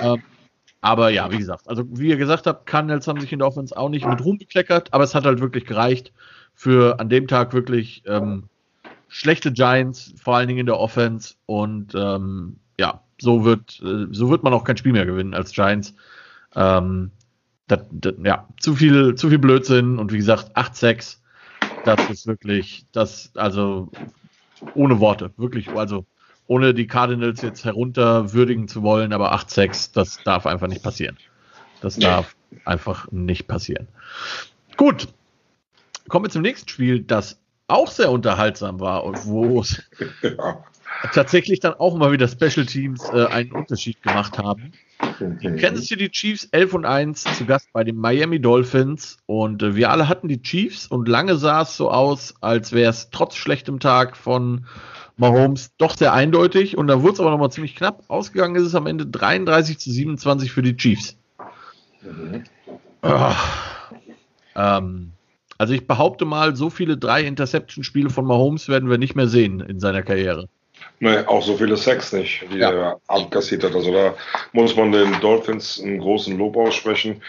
Ähm, aber ja, wie gesagt, also wie ihr gesagt habt, Cardinals haben sich in der Offense auch nicht mit Ruhm bekleckert, aber es hat halt wirklich gereicht für an dem Tag wirklich ähm, schlechte Giants, vor allen Dingen in der Offense. Und ähm, ja, so wird, äh, so wird man auch kein Spiel mehr gewinnen als Giants. Ähm, das, das, ja, zu viel, zu viel Blödsinn und wie gesagt, 8-6, das ist wirklich, das, also ohne Worte, wirklich, also ohne die Cardinals jetzt herunterwürdigen zu wollen, aber 8-6, das darf einfach nicht passieren. Das darf einfach nicht passieren. Gut. Kommen wir zum nächsten Spiel, das auch sehr unterhaltsam war und wo ja. tatsächlich dann auch mal wieder Special Teams äh, einen Unterschied gemacht haben. Die. Kansas City Chiefs 11 und 1 zu Gast bei den Miami Dolphins und äh, wir alle hatten die Chiefs und lange sah es so aus, als wäre es trotz schlechtem Tag von Mahomes doch sehr eindeutig und da wurde es aber nochmal ziemlich knapp. Ausgegangen ist es am Ende 33 zu 27 für die Chiefs. Mhm. Oh. Ähm, also ich behaupte mal, so viele drei Interception-Spiele von Mahomes werden wir nicht mehr sehen in seiner Karriere. Nee, auch so viele Sex nicht, die ja. er abkassiert hat. Also da muss man den Dolphins einen großen Lob aussprechen.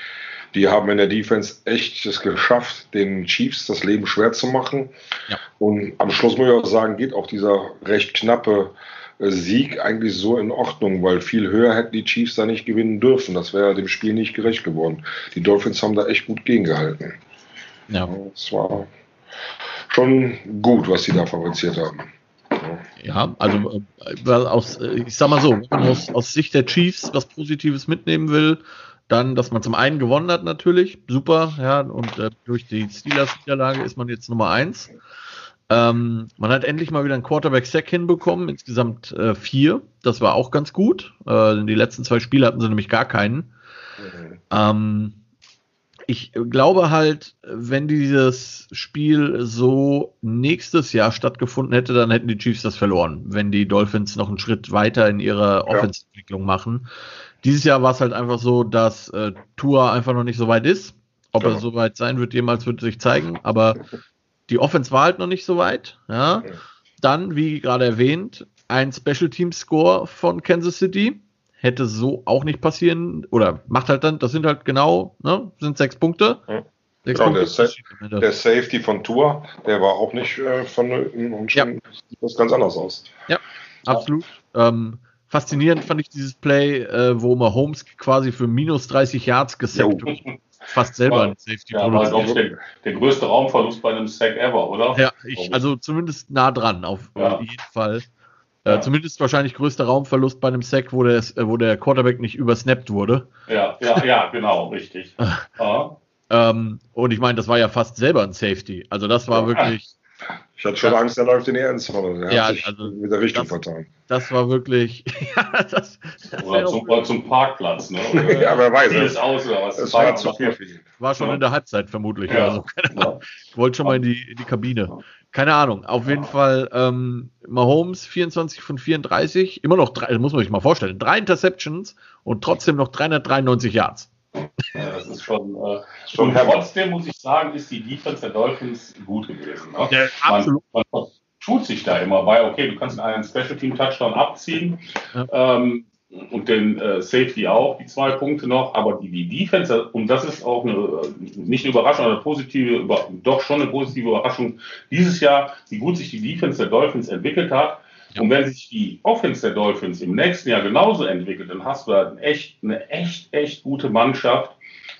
Die haben in der Defense echt es geschafft, den Chiefs das Leben schwer zu machen. Ja. Und am Schluss muss ich auch sagen, geht auch dieser recht knappe äh, Sieg eigentlich so in Ordnung, weil viel höher hätten die Chiefs da nicht gewinnen dürfen. Das wäre dem Spiel nicht gerecht geworden. Die Dolphins haben da echt gut gegengehalten. Ja. Es war schon gut, was sie da fabriziert haben. Ja, also äh, aus, äh, ich sag mal so, wenn man aus, aus Sicht der Chiefs was Positives mitnehmen will, dann, dass man zum einen gewonnen hat natürlich, super, ja, und äh, durch die Steelers-Niederlage ist man jetzt Nummer eins. Ähm, man hat endlich mal wieder einen Quarterback-Sack hinbekommen, insgesamt äh, vier. Das war auch ganz gut. Äh, die letzten zwei Spiele hatten sie nämlich gar keinen. Mhm. Ähm, ich glaube halt, wenn dieses Spiel so nächstes Jahr stattgefunden hätte, dann hätten die Chiefs das verloren, wenn die Dolphins noch einen Schritt weiter in ihrer Offensentwicklung machen. Dieses Jahr war es halt einfach so, dass äh, Tua einfach noch nicht so weit ist. Ob ja. er so weit sein wird, jemals wird sich zeigen. Aber die Offense war halt noch nicht so weit. Ja. Dann, wie gerade erwähnt, ein Special Team Score von Kansas City. Hätte so auch nicht passieren. Oder macht halt dann, das sind halt genau, ne, sind sechs Punkte. Ja. Sechs genau, Punkte der, der, Safety von Tour, der war auch nicht äh, vonnöten und schon ja. sieht das ganz anders aus. Ja, absolut. Ähm, faszinierend fand ich dieses Play, äh, wo Mahomes quasi für minus 30 Yards gesackt wird. Fast selber ein Safety ja, war, ich, der, der, größte Raumverlust bei einem Sack ever, oder? Ja, ich, also zumindest nah dran, auf ja. jeden Fall. Äh, ja. Zumindest wahrscheinlich größter Raumverlust bei einem Sack, wo der, wo der Quarterback nicht übersnappt wurde. Ja, ja, ja, genau, richtig. ähm, und ich meine, das war ja fast selber ein Safety. Also das war wirklich ich hatte schon das, Angst, er läuft in die Endzone. Er ja, hat sich also mit der Richtung das, vertan. Das war wirklich. ja, das, das oder, zum, oder zum Parkplatz, ne? ja, wer weiß. Es aus, oder was? Es war zu viel für ihn. War schon ja. in der Halbzeit vermutlich. Ja. Also, ja. Ich wollte schon mal in die, in die Kabine. Keine Ahnung. Auf jeden Fall ähm, Mahomes 24 von 34. Immer noch drei, muss man sich mal vorstellen. Drei Interceptions und trotzdem noch 393 Yards. Ja, das ist schon, äh, schon und trotzdem muss ich sagen, ist die Defense der Dolphins gut gewesen. Ne? Ja, absolut. Man, man, tut sich da immer bei, okay, du kannst einen Special Team Touchdown abziehen ja. ähm, und den äh, Safety auch, die zwei Punkte noch, aber die, die Defense, und das ist auch eine, nicht eine Überraschung, eine positive, doch schon eine positive Überraschung dieses Jahr, wie gut sich die Defense der Dolphins entwickelt hat. Ja. Und wenn sich die Offense der Dolphins im nächsten Jahr genauso entwickelt, dann hast du halt echt, eine echt, echt gute Mannschaft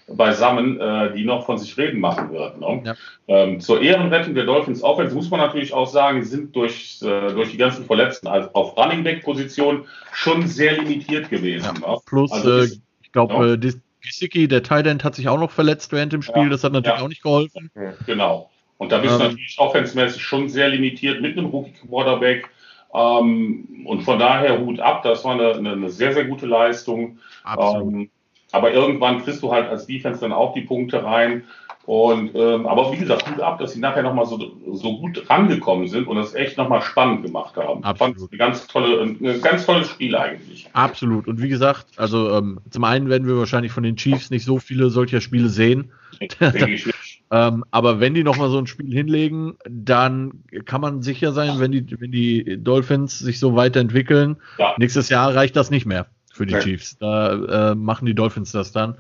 beisammen, äh, die noch von sich reden machen wird. Ne? Ja. Ähm, zur Ehrenrettung der Dolphins Offense muss man natürlich auch sagen, sind durch, äh, durch die ganzen Verletzten also auf Running Back Position schon sehr limitiert gewesen. Ja. Ne? Plus, also, äh, ich glaube, ja. Gesicki, der Thailand, hat sich auch noch verletzt während dem Spiel. Das hat natürlich auch nicht geholfen. Genau. Und da bist du ähm, natürlich offensmäßig schon sehr limitiert mit einem Rookie Quarterback. Ähm, und von daher Hut ab, das war eine, eine sehr, sehr gute Leistung. Ähm, aber irgendwann kriegst du halt als Defense dann auch die Punkte rein. Und ähm, aber wie gesagt, Hut ab, dass sie nachher nochmal so, so gut rangekommen sind und das echt nochmal spannend gemacht haben. Absolut. Fand ganz tolle, ein ganz tolles Spiel eigentlich. Absolut. Und wie gesagt, also ähm, zum einen werden wir wahrscheinlich von den Chiefs nicht so viele solcher Spiele sehen. Denke ich. Ähm, aber wenn die nochmal so ein Spiel hinlegen, dann kann man sicher sein, wenn die, wenn die Dolphins sich so weiterentwickeln, ja. nächstes Jahr reicht das nicht mehr für die ja. Chiefs. Da äh, machen die Dolphins das dann.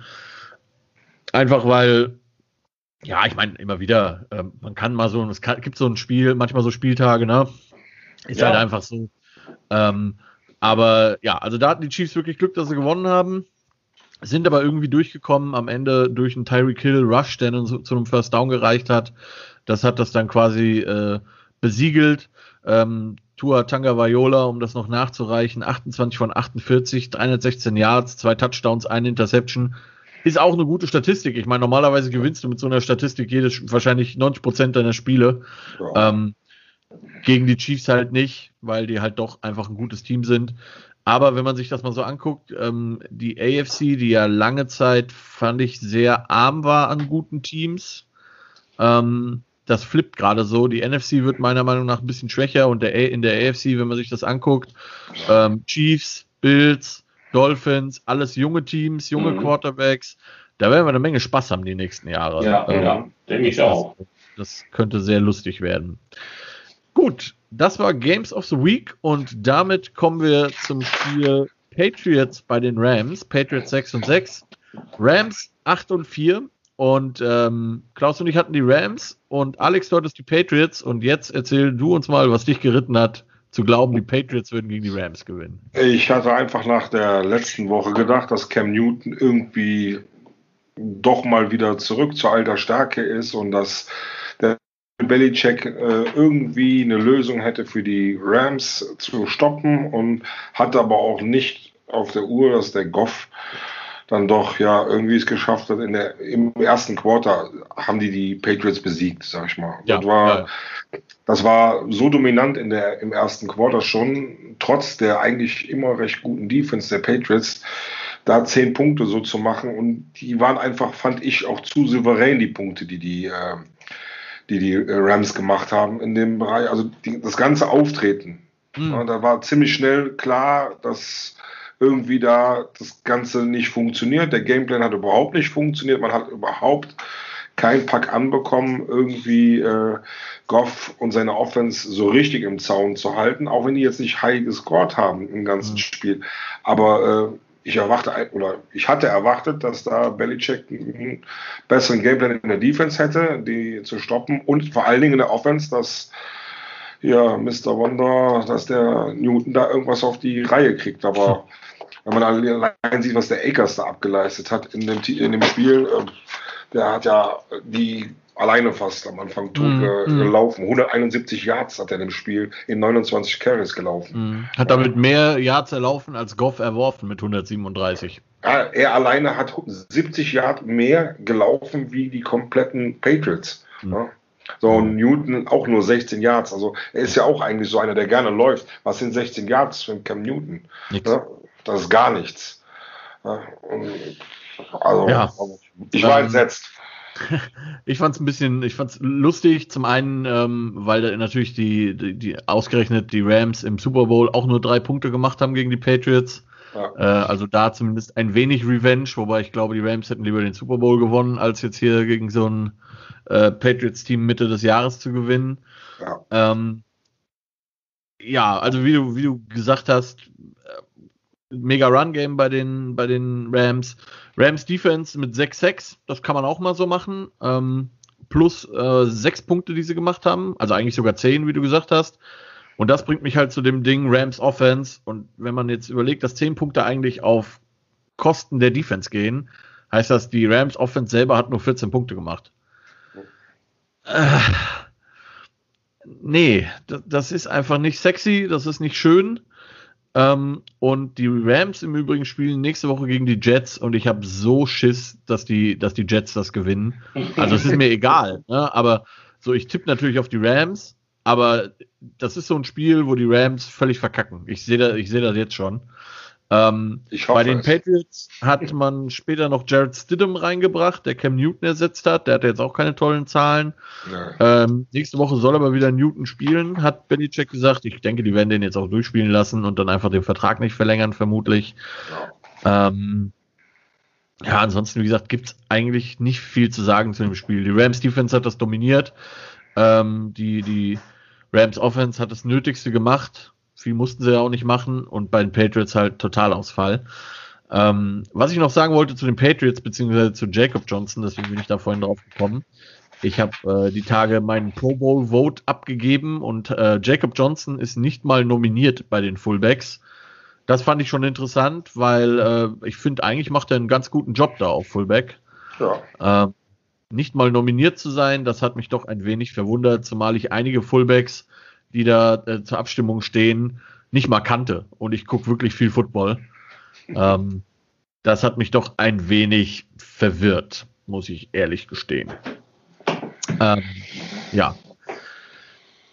Einfach weil, ja, ich meine, immer wieder, äh, man kann mal so, es kann, gibt so ein Spiel, manchmal so Spieltage, ne? Ist ja. halt einfach so. Ähm, aber ja, also da hatten die Chiefs wirklich Glück, dass sie gewonnen haben sind aber irgendwie durchgekommen am Ende durch einen Tyreek Hill Rush, der dann zu, zu einem First Down gereicht hat. Das hat das dann quasi äh, besiegelt. Ähm, Tua Tanga Viola, um das noch nachzureichen, 28 von 48, 316 Yards, zwei Touchdowns, eine Interception. Ist auch eine gute Statistik. Ich meine, normalerweise gewinnst du mit so einer Statistik jedes, wahrscheinlich 90 Prozent deiner Spiele. Ähm, gegen die Chiefs halt nicht, weil die halt doch einfach ein gutes Team sind. Aber wenn man sich das mal so anguckt, ähm, die AFC, die ja lange Zeit, fand ich, sehr arm war an guten Teams, ähm, das flippt gerade so. Die NFC wird meiner Meinung nach ein bisschen schwächer und der A in der AFC, wenn man sich das anguckt, ähm, Chiefs, Bills, Dolphins, alles junge Teams, junge mhm. Quarterbacks. Da werden wir eine Menge Spaß haben die nächsten Jahre. Ja, ähm, ja denke ich auch. Das könnte sehr lustig werden. Gut, das war Games of the Week und damit kommen wir zum Spiel Patriots bei den Rams. Patriots 6 und 6, Rams 8 und 4. Und ähm, Klaus und ich hatten die Rams und Alex dort ist die Patriots. Und jetzt erzähl du uns mal, was dich geritten hat, zu glauben, die Patriots würden gegen die Rams gewinnen. Ich hatte einfach nach der letzten Woche gedacht, dass Cam Newton irgendwie doch mal wieder zurück zur alter Stärke ist und dass Belichick äh, irgendwie eine Lösung hätte für die Rams zu stoppen und hat aber auch nicht auf der Uhr, dass der Goff dann doch ja irgendwie es geschafft hat. In der, Im ersten Quarter haben die die Patriots besiegt, sag ich mal. Ja, das, war, ja. das war so dominant in der, im ersten Quarter schon, trotz der eigentlich immer recht guten Defense der Patriots, da zehn Punkte so zu machen. Und die waren einfach, fand ich, auch zu souverän, die Punkte, die die, äh, die, die Rams gemacht haben in dem Bereich. Also die, das ganze Auftreten. Mhm. Ja, da war ziemlich schnell klar, dass irgendwie da das Ganze nicht funktioniert. Der Gameplan hat überhaupt nicht funktioniert. Man hat überhaupt kein Pack anbekommen, irgendwie äh, Goff und seine Offense so richtig im Zaun zu halten, auch wenn die jetzt nicht high gescored haben im ganzen mhm. Spiel. Aber äh, ich erwarte oder ich hatte erwartet, dass da Belichick einen besseren Gameplan in der Defense hätte, die zu stoppen und vor allen Dingen in der Offense, dass ja Mr. Wonder, dass der Newton da irgendwas auf die Reihe kriegt. Aber wenn man allein sieht, was der Akers da abgeleistet hat in dem, in dem Spiel, äh, der hat ja die alleine fast am Anfang tot mm, äh, gelaufen. 171 Yards hat er dem Spiel in 29 Carries gelaufen. Mm. Hat damit mehr Yards erlaufen als Goff erworfen mit 137. Ja, er alleine hat 70 Yards mehr gelaufen wie die kompletten Patriots. Mm. Ja. So, und Newton auch nur 16 Yards. Also er ist ja auch eigentlich so einer, der gerne läuft. Was sind 16 Yards für Cam Newton? Ja, das ist gar nichts. also, ja. ich war ähm, entsetzt. Ich fand es ein bisschen, ich fand es lustig. Zum einen, ähm, weil natürlich die, die, die, ausgerechnet die Rams im Super Bowl auch nur drei Punkte gemacht haben gegen die Patriots. Ja. Äh, also da zumindest ein wenig Revenge, wobei ich glaube, die Rams hätten lieber den Super Bowl gewonnen, als jetzt hier gegen so ein äh, Patriots-Team Mitte des Jahres zu gewinnen. Ja, ähm, ja also wie du, wie du gesagt hast, mega Run-Game bei den, bei den Rams. Rams Defense mit 6-6, das kann man auch mal so machen. Ähm, plus äh, sechs Punkte, die sie gemacht haben. Also eigentlich sogar zehn, wie du gesagt hast. Und das bringt mich halt zu dem Ding Rams Offense. Und wenn man jetzt überlegt, dass zehn Punkte eigentlich auf Kosten der Defense gehen, heißt das, die Rams Offense selber hat nur 14 Punkte gemacht. Äh, nee, das, das ist einfach nicht sexy, das ist nicht schön. Ähm, und die Rams im Übrigen spielen nächste Woche gegen die Jets und ich habe so Schiss, dass die, dass die Jets das gewinnen. Also es ist mir egal, ne? aber so, ich tippe natürlich auf die Rams, aber das ist so ein Spiel, wo die Rams völlig verkacken. Ich sehe das, ich sehe das jetzt schon. Ähm, bei den es. Patriots hat man später noch Jared Stidham reingebracht, der Cam Newton ersetzt hat. Der hat jetzt auch keine tollen Zahlen. Ähm, nächste Woche soll aber wieder Newton spielen, hat Belichick gesagt. Ich denke, die werden den jetzt auch durchspielen lassen und dann einfach den Vertrag nicht verlängern, vermutlich. Ja, ähm, ja ansonsten, wie gesagt, gibt es eigentlich nicht viel zu sagen zu dem Spiel. Die Rams Defense hat das dominiert. Ähm, die, die Rams Offense hat das Nötigste gemacht viel mussten sie ja auch nicht machen und bei den Patriots halt Totalausfall. Ähm, was ich noch sagen wollte zu den Patriots, beziehungsweise zu Jacob Johnson, deswegen bin ich da vorhin drauf gekommen. Ich habe äh, die Tage meinen Pro Bowl Vote abgegeben und äh, Jacob Johnson ist nicht mal nominiert bei den Fullbacks. Das fand ich schon interessant, weil äh, ich finde, eigentlich macht er einen ganz guten Job da auf Fullback. Ja. Äh, nicht mal nominiert zu sein, das hat mich doch ein wenig verwundert, zumal ich einige Fullbacks die da äh, zur Abstimmung stehen, nicht mal kannte. Und ich gucke wirklich viel Football. ähm, das hat mich doch ein wenig verwirrt, muss ich ehrlich gestehen. Ähm, ja.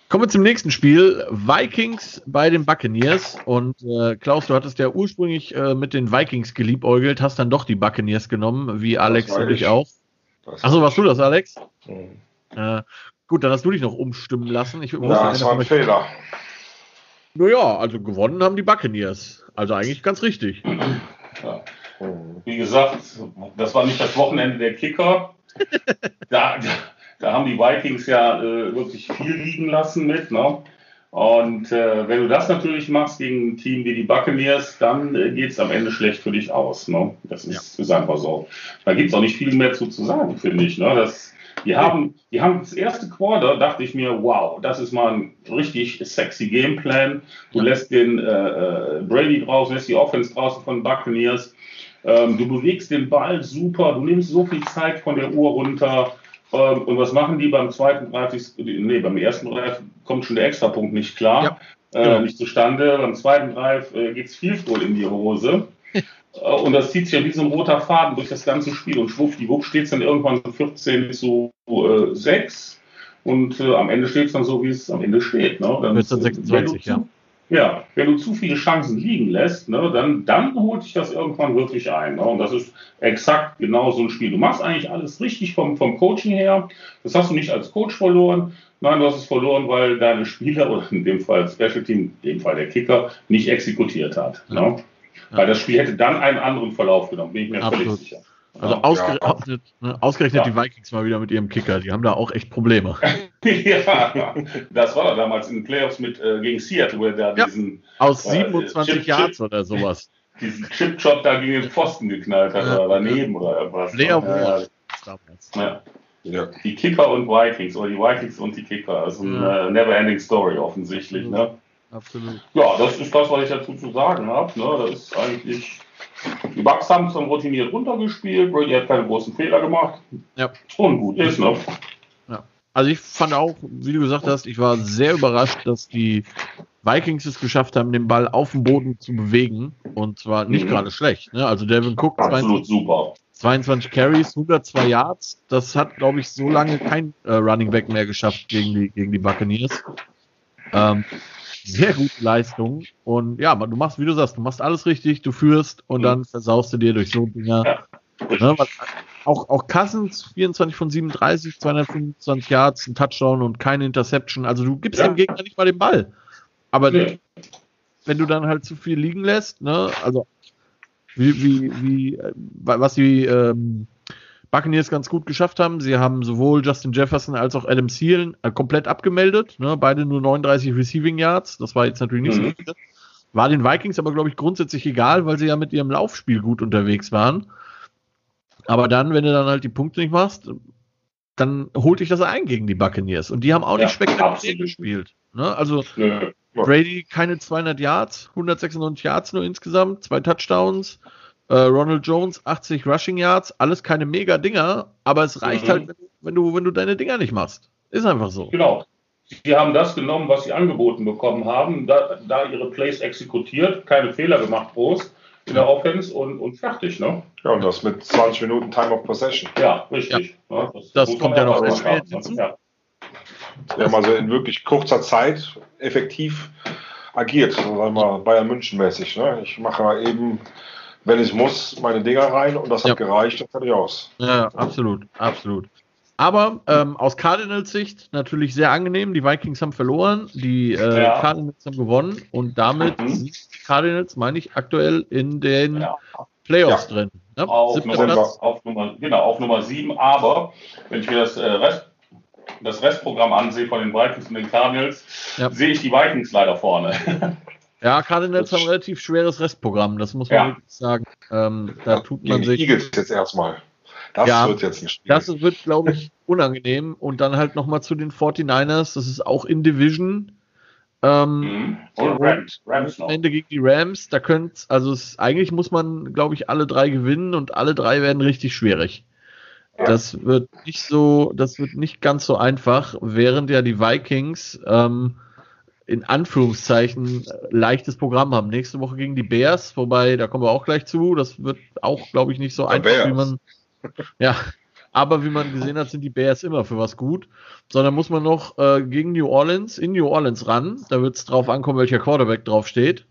Kommen wir zum nächsten Spiel. Vikings bei den Buccaneers. Und äh, Klaus, du hattest ja ursprünglich äh, mit den Vikings geliebäugelt, hast dann doch die Buccaneers genommen, wie Alex und ich auch. Achso, warst du das, Alex? Mhm. Äh, gut, dann hast du dich noch umstimmen lassen. Ich, ja, das war ein Fehler. Naja, also gewonnen haben die Buccaneers. Also eigentlich ganz richtig. Ja. Wie gesagt, das war nicht das Wochenende der Kicker. da, da, da, haben die Vikings ja äh, wirklich viel liegen lassen mit. Ne? Und äh, wenn du das natürlich machst gegen ein Team wie die Buccaneers, dann äh, geht es am Ende schlecht für dich aus. Ne? Das ist, ja. ist einfach so. Da gibt es auch nicht viel mehr zu, zu sagen, finde ich. Ne? Das, die haben, die haben das erste Quarter, dachte ich mir, wow, das ist mal ein richtig sexy Gameplan. Du lässt den äh, äh, Brady draußen, lässt die Offense draußen von Buccaneers. Ähm, du bewegst den Ball super, du nimmst so viel Zeit von der Uhr runter. Ähm, und was machen die beim zweiten Drive? Nee, beim ersten Drive kommt schon der Extrapunkt nicht klar, ja, äh, genau. nicht zustande. Beim zweiten Drive äh, geht es viel wohl in die Hose. Äh, und das zieht sich ja wie so ein roter Faden durch das ganze Spiel. Und schwuppdiwupp steht es dann irgendwann 14 zu äh, 6. Und äh, am Ende steht es dann so, wie es am Ende steht. Ne? Dann, 14, 26, ja. Ja, wenn du zu viele Chancen liegen lässt, ne, dann, dann holt dich das irgendwann wirklich ein. Ne? Und das ist exakt genau so ein Spiel. Du machst eigentlich alles richtig vom, vom Coaching her. Das hast du nicht als Coach verloren. Nein, du hast es verloren, weil deine Spieler, oder in dem Fall Special Team, in dem Fall der Kicker, nicht exekutiert hat. Ne? Ja. Weil das Spiel hätte dann einen anderen Verlauf genommen, bin ich mir Absolut. völlig sicher. Also ja, ausgerechnet, ja. ne, ausgerechnet ja. die Vikings mal wieder mit ihrem Kicker, die haben da auch echt Probleme. ja, das war damals in den Playoffs mit äh, gegen Seattle, wo er da diesen aus 27 äh, Yards Chip, oder sowas. Diesen Chip-Shot da gegen den Pfosten geknallt hat oder daneben oder irgendwas. Blair ja. Ja. Die Kicker und Vikings oder die Vikings und die Kicker. Also eine Never-Ending Story offensichtlich. Ne? Absolut. Ja, das ist das, was ich dazu zu sagen habe. Ne? Das ist eigentlich. Die Bucks haben es dann routiniert runtergespielt. Brady hat keine großen Fehler gemacht. Ja. Und gut ist, ne? Ja. Also ich fand auch, wie du gesagt hast, ich war sehr überrascht, dass die Vikings es geschafft haben, den Ball auf dem Boden zu bewegen. Und zwar nicht mhm. gerade schlecht. Ne? Also Devin Cook, Absolut 22, super. 22 Carries, 102 Yards. Das hat, glaube ich, so lange kein äh, Running Back mehr geschafft gegen die, gegen die Buccaneers. Ähm, sehr gute Leistung. Und ja, du machst, wie du sagst, du machst alles richtig, du führst und dann versaust du dir durch so Dinger. Ja. Ne, auch, auch Cousins, 24 von 37, 225 Yards, ein Touchdown und keine Interception. Also du gibst ja. dem Gegner nicht mal den Ball. Aber nee. wenn du dann halt zu viel liegen lässt, ne, also wie, wie, wie, äh, was die ähm, Buccaneers ganz gut geschafft haben. Sie haben sowohl Justin Jefferson als auch Adam Thielen äh, komplett abgemeldet. Ne? Beide nur 39 Receiving Yards. Das war jetzt natürlich nicht mhm. so viel. War den Vikings aber, glaube ich, grundsätzlich egal, weil sie ja mit ihrem Laufspiel gut unterwegs waren. Aber dann, wenn du dann halt die Punkte nicht machst, dann holt dich das ein gegen die Buccaneers. Und die haben auch nicht ja, spektakulär gespielt. Ne? Also ja. Brady keine 200 Yards, 196 Yards nur insgesamt, zwei Touchdowns. Äh, Ronald Jones 80 Rushing Yards, alles keine mega Dinger, aber es reicht mhm. halt, wenn du, wenn du deine Dinger nicht machst. Ist einfach so. Genau. Sie haben das genommen, was sie angeboten bekommen haben, da, da ihre Plays exekutiert, keine Fehler gemacht groß in der Offense und, und fertig, ne? Ja, und das mit 20 Minuten Time of Possession. Ja, richtig. Ja. Ja, das, das kommt ja noch erschwert hinzu. Ja. Sie haben also in wirklich kurzer Zeit effektiv agiert, sagen wir mal Bayern München mäßig. Ne? Ich mache mal eben wenn ich muss, meine Dinger rein und das hat ja. gereicht, dann fertig aus. Ja, absolut, absolut. Aber ähm, aus Cardinals Sicht natürlich sehr angenehm. Die Vikings haben verloren, die äh, ja. Cardinals haben gewonnen und damit mhm. sind die Cardinals, meine ich, aktuell in den ja. Playoffs drin. Ne? Auf, Nummer, auf, Nummer, genau, auf Nummer 7. Aber wenn ich mir das, äh, Rest, das Restprogramm ansehe von den Vikings und den Cardinals, sehe ich die Vikings leider vorne. Ja, Cardinals haben ein relativ schweres Restprogramm, das muss man ja. wirklich sagen. Ähm, da tut man sich. Eagles jetzt erstmal. Das ja, wird jetzt nicht Das wird, glaube ich, unangenehm. Und dann halt nochmal zu den 49ers, das ist auch in Division. Ähm, mhm. Und Rams, Rams noch. Ende gegen die Rams, da könnt, also es, eigentlich muss man, glaube ich, alle drei gewinnen und alle drei werden richtig schwierig. Ja. Das wird nicht so, das wird nicht ganz so einfach, während ja die Vikings ähm, in Anführungszeichen leichtes Programm haben. Nächste Woche gegen die Bears, wobei, da kommen wir auch gleich zu. Das wird auch, glaube ich, nicht so einfach, Bears. wie man. Ja, aber wie man gesehen hat, sind die Bears immer für was gut. Sondern muss man noch äh, gegen New Orleans, in New Orleans ran. Da wird es drauf ankommen, welcher Quarterback drauf steht.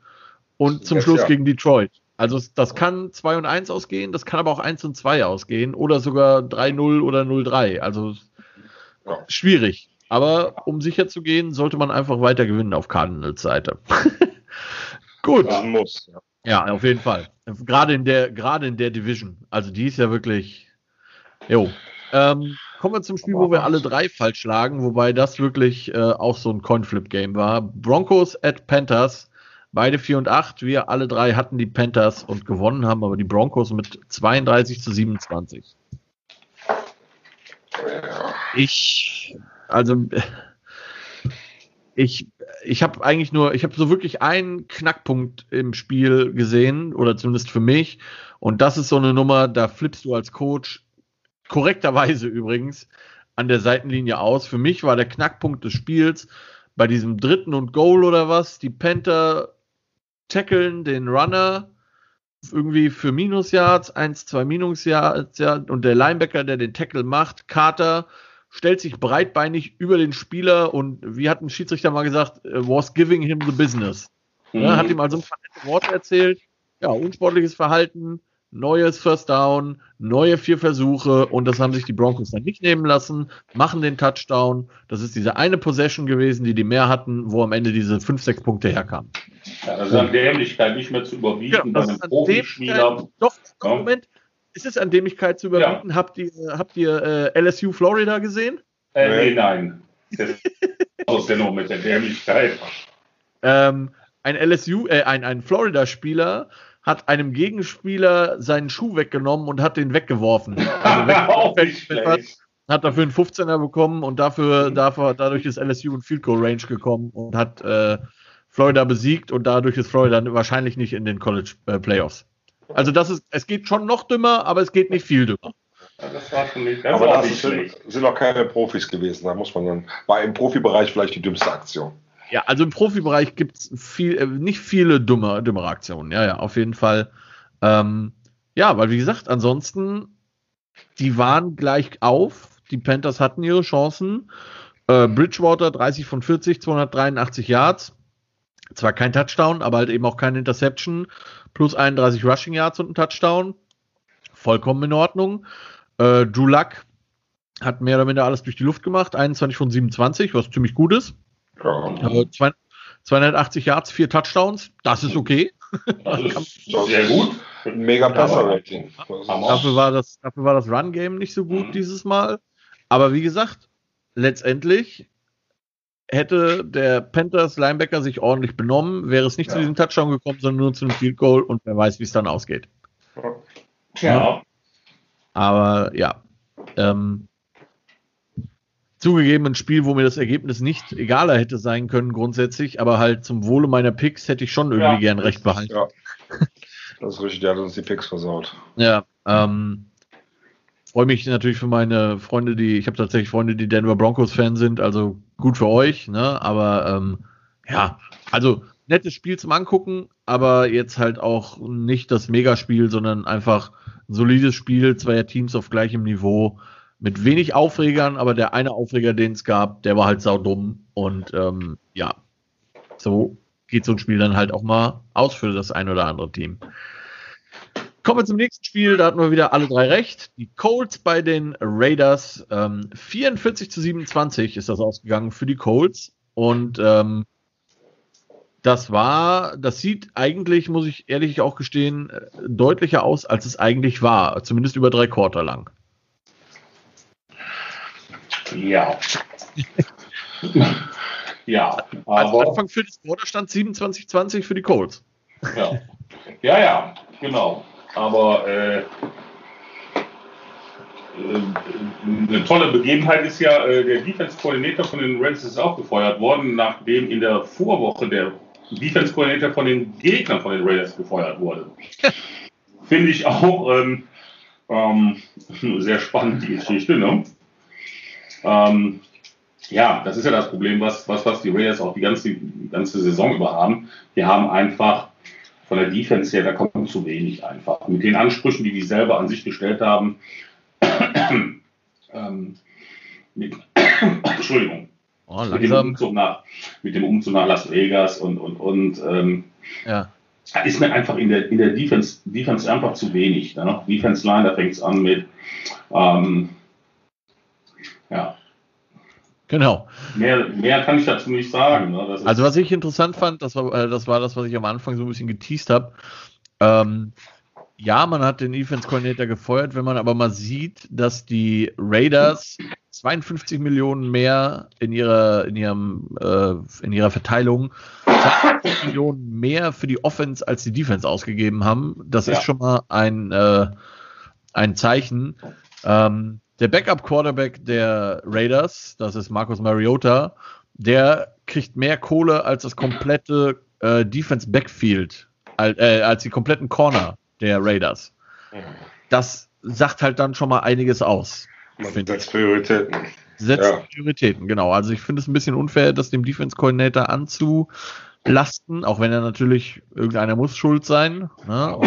Und zum Schluss ja. gegen Detroit. Also das kann 2 und 1 ausgehen, das kann aber auch 1 und 2 ausgehen oder sogar 3-0 oder 0-3. Also ja. schwierig. Aber um sicher zu gehen, sollte man einfach weiter gewinnen auf Cardinals Seite. Gut. Ja, muss, ja. ja, auf jeden Fall. Gerade in der, gerade in der Division. Also die ist ja wirklich. Jo. Ähm, kommen wir zum Spiel, wo wir alle drei falsch schlagen, wobei das wirklich äh, auch so ein Coinflip-Game war. Broncos at Panthers. Beide 4 und 8. Wir alle drei hatten die Panthers und gewonnen haben aber die Broncos mit 32 zu 27. Ich also ich, ich habe eigentlich nur, ich habe so wirklich einen Knackpunkt im Spiel gesehen, oder zumindest für mich. Und das ist so eine Nummer, da flippst du als Coach, korrekterweise übrigens, an der Seitenlinie aus. Für mich war der Knackpunkt des Spiels bei diesem dritten und Goal oder was, die Panther tackeln den Runner irgendwie für Minusyards, 1, 2 Minusyards, und der Linebacker, der den Tackle macht, Carter, stellt sich breitbeinig über den Spieler und wie hat ein Schiedsrichter mal gesagt, äh, was giving him the business. Mhm. Ja, hat ihm also ein paar Worte erzählt. Ja, unsportliches Verhalten, neues First Down, neue vier Versuche und das haben sich die Broncos dann nicht nehmen lassen, machen den Touchdown. Das ist diese eine Possession gewesen, die die mehr hatten, wo am Ende diese fünf, sechs Punkte herkamen. Ja, das ist an Dämlichkeit nicht mehr zu überbieten ja, bei einem Profispieler. Doch, doch, Moment, ist es an Dämlichkeit zu überbieten? Ja. Habt ihr, habt ihr äh, LSU Florida gesehen? Äh, nee, nein. Das ist dennoch mit der Dämlichkeit. Ähm, ein LSU, äh, ein, ein Florida-Spieler hat einem Gegenspieler seinen Schuh weggenommen und hat den weggeworfen. Also weggeworfen hat dafür einen 15er bekommen und dafür, dafür dadurch ist LSU in Field Goal Range gekommen und hat äh, Florida besiegt und dadurch ist Florida wahrscheinlich nicht in den College äh, Playoffs. Also das ist, es geht schon noch dümmer, aber es geht nicht viel dümmer. das war schon nicht, das aber das ist, sind, sind auch keine Profis gewesen. Da muss man dann, war im Profibereich vielleicht die dümmste Aktion. Ja, also im Profibereich gibt es viel, äh, nicht viele dumme, dümmere Aktionen. Ja, ja, auf jeden Fall. Ähm, ja, weil wie gesagt, ansonsten, die waren gleich auf. Die Panthers hatten ihre Chancen. Äh, Bridgewater 30 von 40, 283 Yards. Zwar kein Touchdown, aber halt eben auch keine Interception plus 31 Rushing Yards und ein Touchdown. Vollkommen in Ordnung. Äh, Drew Luck hat mehr oder minder alles durch die Luft gemacht. 21 von 27, was ziemlich gut ist. Ja. Äh, 280 Yards, vier Touchdowns. Das ist okay. Das ist sehr gut. Mega Passer-Rating. Dafür war das, dafür war das Run-Game nicht so gut mhm. dieses Mal. Aber wie gesagt, letztendlich hätte der Panthers Linebacker sich ordentlich benommen, wäre es nicht ja. zu diesem Touchdown gekommen, sondern nur zu einem Field Goal und wer weiß, wie es dann ausgeht. Ja. ja. Aber ja. Ähm, zugegeben ein Spiel, wo mir das Ergebnis nicht egaler hätte sein können grundsätzlich, aber halt zum Wohle meiner Picks hätte ich schon irgendwie ja. gern recht behalten. Ja. Das ist richtig, der hat uns die Picks versaut. Ja, ähm, freue mich natürlich für meine Freunde, die, ich habe tatsächlich Freunde, die Denver Broncos-Fan sind, also gut für euch, ne? Aber ähm, ja, also nettes Spiel zum Angucken, aber jetzt halt auch nicht das Megaspiel, sondern einfach ein solides Spiel zweier Teams auf gleichem Niveau mit wenig Aufregern, aber der eine Aufreger, den es gab, der war halt saudumm und ähm, ja, so geht so ein Spiel dann halt auch mal aus für das ein oder andere Team. Kommen wir zum nächsten Spiel, da hatten wir wieder alle drei recht. Die Colts bei den Raiders. Ähm, 44 zu 27 ist das ausgegangen für die Colts. Und ähm, das war, das sieht eigentlich, muss ich ehrlich auch gestehen, äh, deutlicher aus, als es eigentlich war. Zumindest über drei Quarter lang. Ja. ja. Aber Anfang für das Quarter stand 27-20 für die Colts. Ja. ja, ja, genau. Aber äh, äh, eine tolle Begebenheit ist ja, äh, der Defense-Koordinator von den Reds ist auch gefeuert worden, nachdem in der Vorwoche der Defense-Koordinator von den Gegnern von den Raiders gefeuert wurde. Finde ich auch ähm, ähm, sehr spannend, die Geschichte. Ne? Ähm, Ja, das ist ja das Problem, was, was, was die Raiders auch die ganze, die ganze Saison über haben. Die haben einfach von der Defense her, da kommt zu wenig einfach. Mit den Ansprüchen, die die selber an sich gestellt haben, ähm, mit, Entschuldigung, oh, mit, dem Umzug nach, mit dem Umzug nach Las Vegas und, und, und ähm, ja. ist mir einfach in der, in der Defense, Defense einfach zu wenig. Ne? Defense Line, da fängt es an mit, ähm, ja, Genau. Mehr, mehr kann ich dazu nicht sagen. Ne? also was ich interessant fand, das war, äh, das war das, was ich am Anfang so ein bisschen geteased habe. Ähm, ja, man hat den Defense Coordinator gefeuert, wenn man aber mal sieht, dass die Raiders 52 Millionen mehr in ihrer, in ihrem, äh, in ihrer Verteilung, 52 Millionen mehr für die Offense als die Defense ausgegeben haben. Das ja. ist schon mal ein, äh, ein Zeichen. Ähm, der Backup-Quarterback der Raiders, das ist Marcus Mariota, der kriegt mehr Kohle als das komplette äh, Defense-Backfield, äh, als die kompletten Corner der Raiders. Das sagt halt dann schon mal einiges aus. Man setzt Prioritäten. Setzt ja. Prioritäten, genau. Also ich finde es ein bisschen unfair, das dem Defense-Coordinator anzu lasten, auch wenn er natürlich, irgendeiner muss schuld sein. Ne?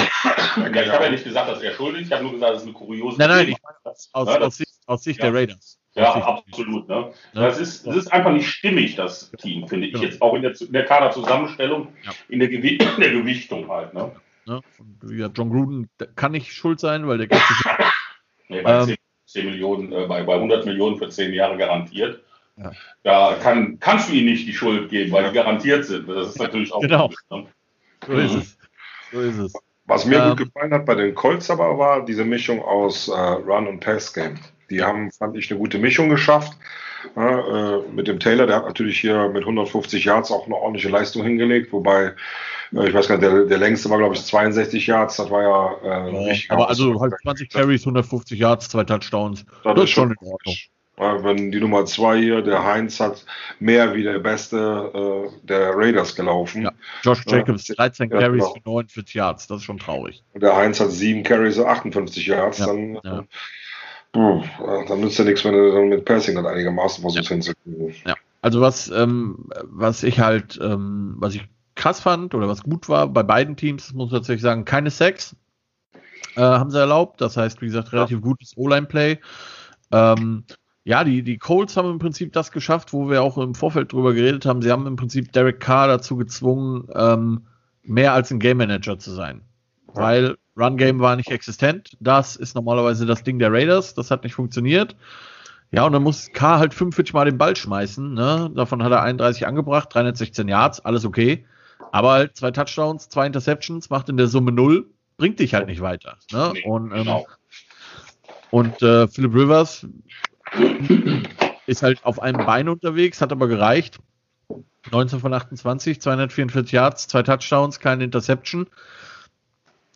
ja, ich habe ja nicht gesagt, dass er schuld ist, ich habe nur gesagt, das ist eine kuriose Nein, nein, ich aus, aus, aus, Sicht, aus Sicht ja. der Raiders. Ja, absolut. Ne? Das, ist, das ist einfach nicht stimmig, das Team, finde ich genau. jetzt. Auch in der, in der Kaderzusammenstellung, ja. in, der in der Gewichtung halt. Ne? Ja, John Gruden kann nicht schuld sein, weil der geht nee, bei ähm, 10, 10 Millionen, äh, bei, bei 100 Millionen für 10 Jahre garantiert. Ja. Da kann, kannst du ihnen nicht die Schuld geben, weil die garantiert sind. Das ist natürlich auch genau. Gut, ne? So ist es. So ist es. Was mir ähm, gut gefallen hat bei den Colts aber war diese Mischung aus äh, Run und Pass Game. Die haben, fand ich, eine gute Mischung geschafft. Ja, äh, mit dem Taylor, der hat natürlich hier mit 150 Yards auch eine ordentliche Leistung hingelegt, wobei, äh, ich weiß gar nicht, der, der längste war, glaube ich, 62 Yards, das war ja, äh, ja Aber also halt 20 Carries, 150 Yards, zwei Touchdowns. Das, das ist schon in Ordnung. Wenn die Nummer zwei hier, der Heinz, hat mehr wie der Beste äh, der Raiders gelaufen. Ja. Josh Jacobs, 13 ja, Carries genau. für 49 Yards, das ist schon traurig. Und der Heinz hat sieben Carries für 58 Yards. Ja. Dann, ja. Puh, dann nützt ja nichts, wenn du dann mit Passing dann einigermaßen versuchst ja. hinzukriegen. Ja. Also was, ähm, was ich halt, ähm, was ich krass fand oder was gut war bei beiden Teams, muss ich tatsächlich sagen, keine Sex äh, haben sie erlaubt. Das heißt, wie gesagt, relativ gutes O-Line-Play. Ähm, ja, die, die Colts haben im Prinzip das geschafft, wo wir auch im Vorfeld drüber geredet haben. Sie haben im Prinzip Derek Carr dazu gezwungen, ähm, mehr als ein Game Manager zu sein. Ja. Weil Run Game war nicht existent. Das ist normalerweise das Ding der Raiders. Das hat nicht funktioniert. Ja, und dann muss Carr halt 45 Mal den Ball schmeißen. Ne? Davon hat er 31 angebracht, 316 Yards, alles okay. Aber halt zwei Touchdowns, zwei Interceptions, macht in der Summe null, bringt dich halt nicht weiter. Ne? Nee, und ähm, genau. und äh, Philip Rivers ist halt auf einem Bein unterwegs, hat aber gereicht. 19 von 28, 244 Yards, zwei Touchdowns, keine Interception.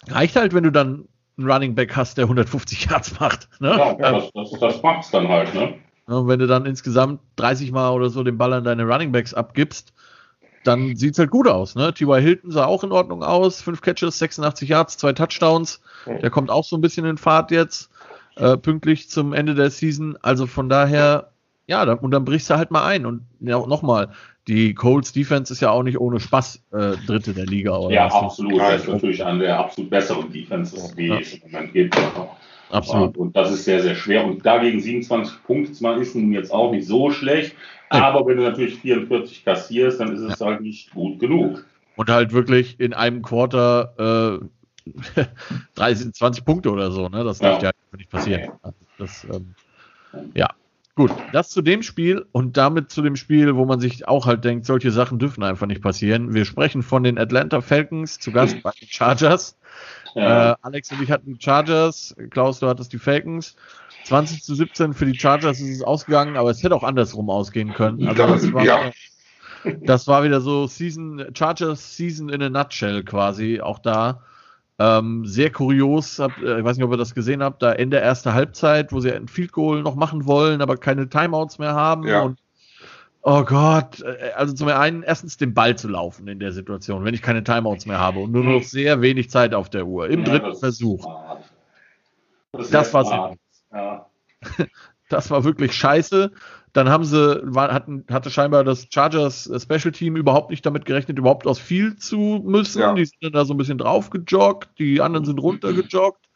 Reicht halt, wenn du dann einen Running Back hast, der 150 Yards macht. Ne? Ja, das, das, das macht's dann halt, ne? Und wenn du dann insgesamt 30 Mal oder so den Ball an deine Running Backs abgibst, dann sieht's halt gut aus. Ne? T.Y. Hilton sah auch in Ordnung aus. Fünf Catches, 86 Yards, zwei Touchdowns. Der kommt auch so ein bisschen in Fahrt jetzt äh, pünktlich zum Ende der Season. Also von daher, ja, und dann brichst du halt mal ein. Und ja, nochmal, die Colts Defense ist ja auch nicht ohne Spaß äh, Dritte der Liga. Oder ja, absolut. Das ist natürlich eine der absolut besseren Defenses, die ja. es im Moment gibt. Absolut. Und das ist sehr, sehr schwer. Und dagegen 27 Punkte machen, ist nun jetzt auch nicht so schlecht. Aber wenn du natürlich 44 kassierst, dann ist es ja. halt nicht gut genug. Und halt wirklich in einem Quarter äh, 30, 20 Punkte oder so, ne? Das darf ja, ja nicht passieren. Das, ähm, ja. Gut, das zu dem Spiel und damit zu dem Spiel, wo man sich auch halt denkt, solche Sachen dürfen einfach nicht passieren. Wir sprechen von den Atlanta Falcons, zu Gast bei den Chargers. Ja. Äh, Alex und ich hatten die Chargers, Klaus, du hattest die Falcons. 20 zu 17 für die Chargers ist es ausgegangen, aber es hätte auch andersrum ausgehen können. Also das war, ja. das war wieder so Season, Chargers Season in a Nutshell quasi, auch da. Ähm, sehr kurios, hab, äh, ich weiß nicht, ob ihr das gesehen habt, da Ende erster Halbzeit, wo sie ein Field Goal noch machen wollen, aber keine Timeouts mehr haben. Ja. Und oh Gott, äh, also zum einen erstens den Ball zu laufen in der Situation, wenn ich keine Timeouts mehr habe und nur noch sehr wenig Zeit auf der Uhr. Im ja, dritten Versuch. Das, das war ja. Das war wirklich scheiße. Dann haben sie, war, hatten, hatte scheinbar das Chargers äh, Special Team überhaupt nicht damit gerechnet, überhaupt aus viel zu müssen. Ja. Die sind dann da so ein bisschen drauf gejoggt, die anderen sind runtergejoggt.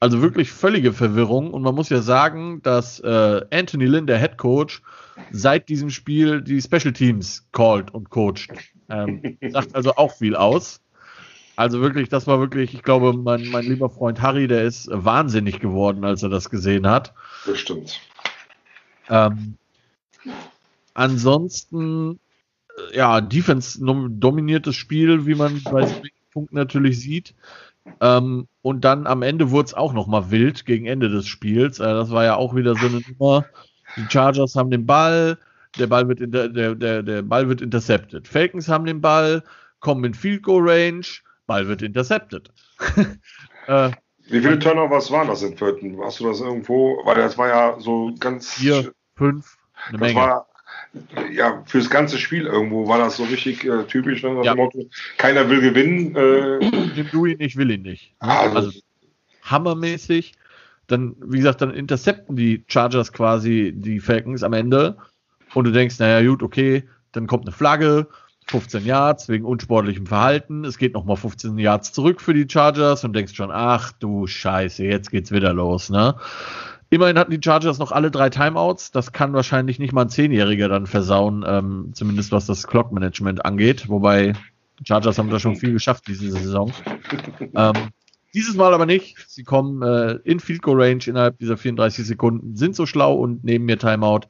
Also wirklich völlige Verwirrung. Und man muss ja sagen, dass äh, Anthony Lynn, der Head Coach, seit diesem Spiel die Special Teams called und coacht. Ähm, sagt also auch viel aus. Also wirklich, das war wirklich, ich glaube, mein, mein lieber Freund Harry, der ist wahnsinnig geworden, als er das gesehen hat. Das stimmt. Ähm, ansonsten, ja, Defense dominiertes Spiel, wie man bei Punkten natürlich sieht. Ähm, und dann am Ende wurde es auch nochmal wild gegen Ende des Spiels. Äh, das war ja auch wieder so eine Nummer. Die Chargers haben den Ball, der Ball wird, der, der, der Ball wird intercepted. Falcons haben den Ball, kommen in Field Goal Range, Ball wird intercepted. äh, Wie viele Turnovers waren das in vierten? Hast du das irgendwo? Weil das war ja so ganz. Vier, fünf, eine das Menge. War, ja, fürs ganze Spiel irgendwo war das so richtig äh, typisch. Ne? Ja. Motto, keiner will gewinnen. Äh, Nimm du ihn, ich will ihn nicht. Also, also hammermäßig. Dann, wie gesagt, dann intercepten die Chargers quasi die Falcons am Ende. Und du denkst, naja, gut, okay, dann kommt eine Flagge 15 Yards wegen unsportlichem Verhalten. Es geht nochmal 15 Yards zurück für die Chargers und denkst schon, ach du Scheiße, jetzt geht's wieder los, ne? Immerhin hatten die Chargers noch alle drei Timeouts. Das kann wahrscheinlich nicht mal ein Zehnjähriger dann versauen, ähm, zumindest was das Clock-Management angeht. Wobei die Chargers haben da schon viel geschafft diese Saison. ähm, dieses Mal aber nicht. Sie kommen äh, in Field Goal Range innerhalb dieser 34 Sekunden, sind so schlau und nehmen mir Timeout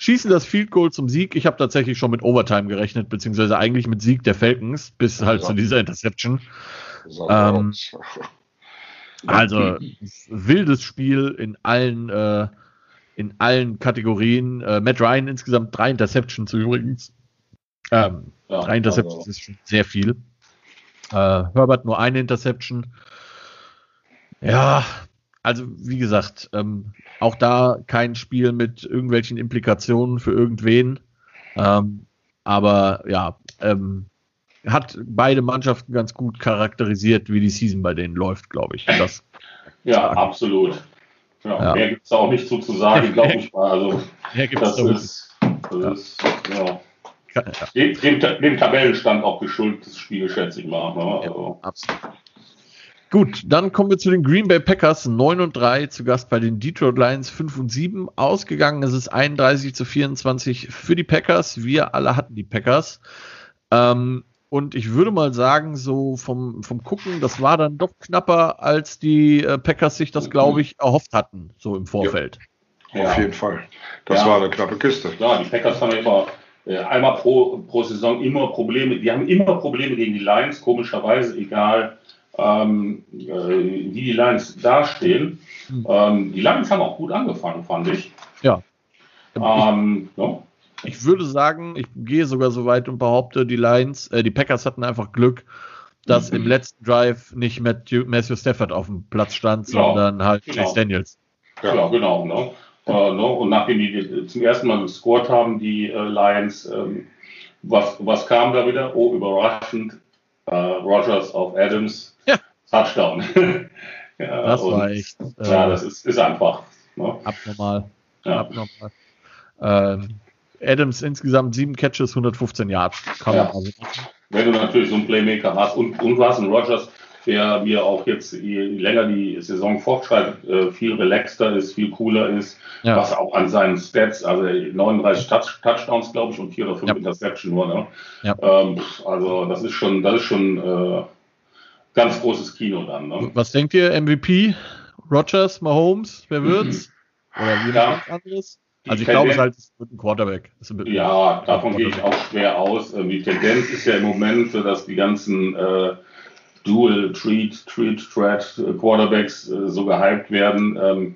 schießen das Field Goal zum Sieg. Ich habe tatsächlich schon mit Overtime gerechnet, beziehungsweise eigentlich mit Sieg der Falcons, bis halt zu dieser Interception. Ähm, also wildes Spiel in allen äh, in allen Kategorien. Äh, Matt Ryan insgesamt drei Interceptions übrigens. Ähm, ja, drei Interceptions also. ist schon sehr viel. Äh, Herbert nur eine Interception. Ja, also wie gesagt, ähm, auch da kein Spiel mit irgendwelchen Implikationen für irgendwen. Ähm, aber ja, ähm, hat beide Mannschaften ganz gut charakterisiert, wie die Season bei denen läuft, glaube ich. Das ja, sagen. absolut. Ja, ja. Mehr gibt es auch nicht so zu sagen, glaube ich mal. Also, das ist, das ist ja. Dem, dem, dem, Tabellenstand auch geschuldet, Spiel, schätze ich mal. Ne? Also. absolut. Gut, dann kommen wir zu den Green Bay Packers 9 und 3, zu Gast bei den Detroit Lions 5 und 7. Ausgegangen ist es 31 zu 24 für die Packers. Wir alle hatten die Packers. Ähm, und ich würde mal sagen, so vom, vom Gucken, das war dann doch knapper, als die äh, Packers sich das, glaube ich, erhofft hatten, so im Vorfeld. Ja, auf jeden Fall. Das ja. war eine knappe Kiste. Ja, die Packers haben ja immer äh, einmal pro, pro Saison immer Probleme. Die haben immer Probleme gegen die Lions, komischerweise, egal ähm, äh, wie die Lions dastehen. Mhm. Ähm, die Lions haben auch gut angefangen, fand ich. Ja. Ähm, ja. Ich würde sagen, ich gehe sogar so weit und behaupte, die Lions, äh, die Packers hatten einfach Glück, dass mhm. im letzten Drive nicht Matthew, Matthew Stafford auf dem Platz stand, ja, sondern halt genau. Chase Daniels. Ja, ja genau. Ne? Äh, ne? Und nachdem die zum ersten Mal gescored haben, die äh, Lions, ähm, was, was kam da wieder? Oh, überraschend. Äh, Rogers auf Adams Touchdown. ja, das und, war echt. Äh, ja, das ist, ist einfach. Ne? Abnormal. Ja. Abnormal. Ähm, Adams insgesamt sieben Catches, 115 Yards. Kann ja. also Wenn du natürlich so einen Playmaker hast und, und du hast einen Rogers, der mir auch jetzt, je länger die Saison fortschreitet, äh, viel relaxter ist, viel cooler ist, ja. was auch an seinen Stats, also 39 Touch, Touchdowns, glaube ich, und vier oder fünf ja. Interception nur. Ne? Ja. Ähm, also das ist schon, das ist schon äh, ganz großes Kino dann. Ne? Was denkt ihr, MVP? Rogers, Mahomes, wer wird's? Oder wie ja. Anderes? Also ich glaube, es halt ein Quarterback. Ein ja, davon gehe ich auch schwer aus. Ähm, die Tendenz ist ja im Moment, dass die ganzen äh, Dual Treat, Treat, Threat äh, Quarterbacks äh, so gehypt werden. Ähm,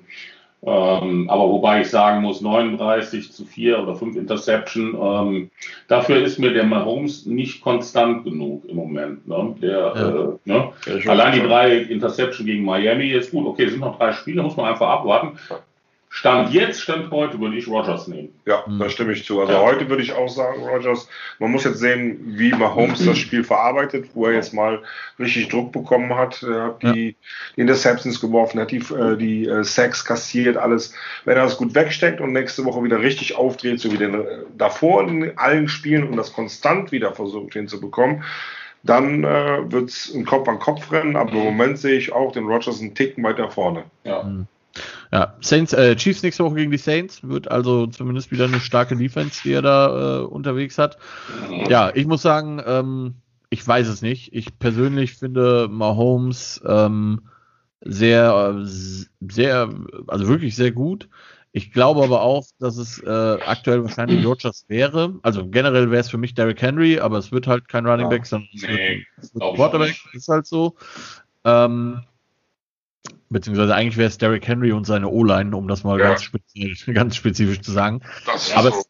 ähm, aber wobei ich sagen muss, 39 zu 4 oder 5 Interception, ähm, dafür ist mir der Mahomes nicht konstant genug im Moment. Ne? Der, ja. äh, ne? Allein die drei Interception gegen Miami ist gut, okay, es sind noch drei Spiele, muss man einfach abwarten. Stand jetzt, Stand heute, würde ich Rogers nehmen. Ja, mhm. da stimme ich zu. Also ja. heute würde ich auch sagen, Rogers, man muss jetzt sehen, wie Mahomes das Spiel verarbeitet, wo er jetzt mal richtig Druck bekommen hat. Er hat die, ja. die Interceptions geworfen, hat die, äh, die äh, Sacks kassiert, alles. Wenn er das gut wegsteckt und nächste Woche wieder richtig aufdreht, so wie den, äh, davor in allen Spielen und das konstant wieder versucht hinzubekommen, dann äh, wird es ein Kopf an Kopf rennen, aber im Moment sehe ich auch den Rogers einen Ticken weiter vorne. Ja. Mhm. Ja, Saints, äh, Chiefs nächste Woche gegen die Saints wird also zumindest wieder eine starke Defense, die er da äh, unterwegs hat. Ja, ich muss sagen, ähm, ich weiß es nicht. Ich persönlich finde Mahomes ähm, sehr, sehr, also wirklich sehr gut. Ich glaube aber auch, dass es äh, aktuell wahrscheinlich Rodgers wäre. Also generell wäre es für mich Derrick Henry, aber es wird halt kein Running Back, sondern es wird, wird Quarterback, ist halt so. Ähm, Beziehungsweise eigentlich wäre es Derrick Henry und seine O-Line, um das mal ja. ganz, spezifisch, ganz, spezifisch, zu sagen. Aber so. es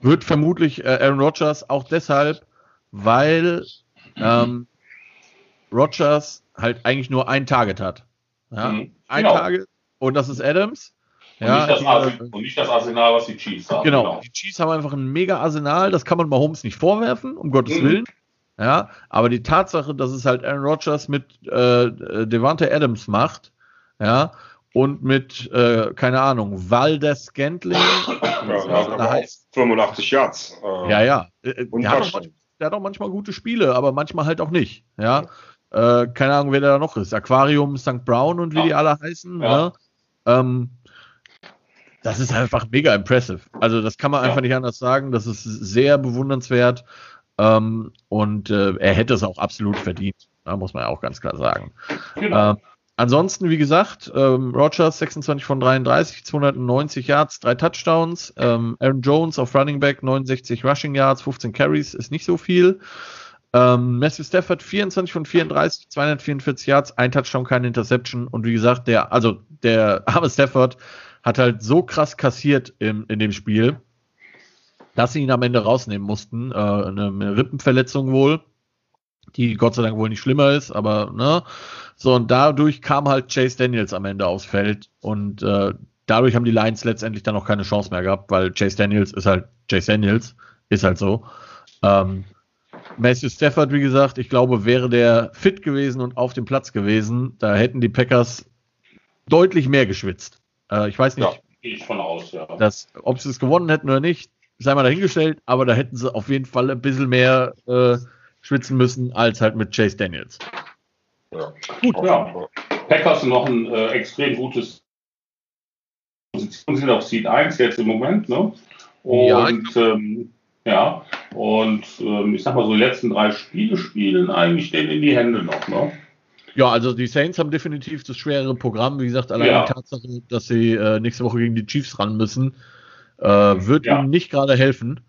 wird vermutlich äh, Aaron Rodgers auch deshalb, weil ähm, Rodgers halt eigentlich nur ein Target hat. Ja? Mhm. Ein genau. Target und das ist Adams. Und, ja, nicht das, und nicht das Arsenal, was die Chiefs haben. Genau, genau, die Chiefs haben einfach ein mega Arsenal, das kann man Mahomes nicht vorwerfen, um Gottes mhm. Willen. Ja, aber die Tatsache, dass es halt Aaron Rodgers mit äh, Devante Adams macht, ja, und mit, äh, keine Ahnung, Valdes Scantling. Ja, heißt, 85 Yards. Äh, ja, ja. Äh, äh, der hat, manchmal, der, hat auch manchmal gute Spiele, aber manchmal halt auch nicht. Ja. Äh, keine Ahnung, wer da noch ist. Aquarium, St. Brown und wie ja. die alle heißen. Ja. Ne? Ähm, das ist einfach mega impressive. Also, das kann man einfach nicht anders sagen. Das ist sehr bewundernswert. Ähm, und er hätte es auch absolut verdient. Da muss man ja auch ganz klar sagen. Genau. Ähm, Ansonsten, wie gesagt, ähm, Rogers 26 von 33, 290 Yards, drei Touchdowns. Ähm, Aaron Jones auf Running Back 69 Rushing Yards, 15 Carries, ist nicht so viel. Ähm, Matthew Stafford 24 von 34, 244 Yards, ein Touchdown, keine Interception. Und wie gesagt, der, also der arme Stafford hat halt so krass kassiert im, in dem Spiel, dass sie ihn am Ende rausnehmen mussten. Äh, eine, eine Rippenverletzung wohl, die Gott sei Dank wohl nicht schlimmer ist, aber ne. So, und dadurch kam halt Chase Daniels am Ende aufs Feld und äh, dadurch haben die Lions letztendlich dann auch keine Chance mehr gehabt, weil Chase Daniels ist halt Chase Daniels, ist halt so. Ähm, Matthew Stafford, wie gesagt, ich glaube, wäre der fit gewesen und auf dem Platz gewesen, da hätten die Packers deutlich mehr geschwitzt. Äh, ich weiß nicht, ja, ich von aus, ja. dass, ob sie es gewonnen hätten oder nicht, sei mal dahingestellt, aber da hätten sie auf jeden Fall ein bisschen mehr äh, schwitzen müssen als halt mit Chase Daniels. Ja. Gut, ja. Packers noch ein äh, extrem gutes Position sind auf Seed 1 jetzt im Moment, ne? Und ja, ähm, ja, und ähm, ich sag mal so, die letzten drei Spiele spielen eigentlich denen in die Hände noch, ne? Ja, also die Saints haben definitiv das schwerere Programm. Wie gesagt, allein ja. die Tatsache, dass sie äh, nächste Woche gegen die Chiefs ran müssen, äh, wird ja. ihnen nicht gerade helfen.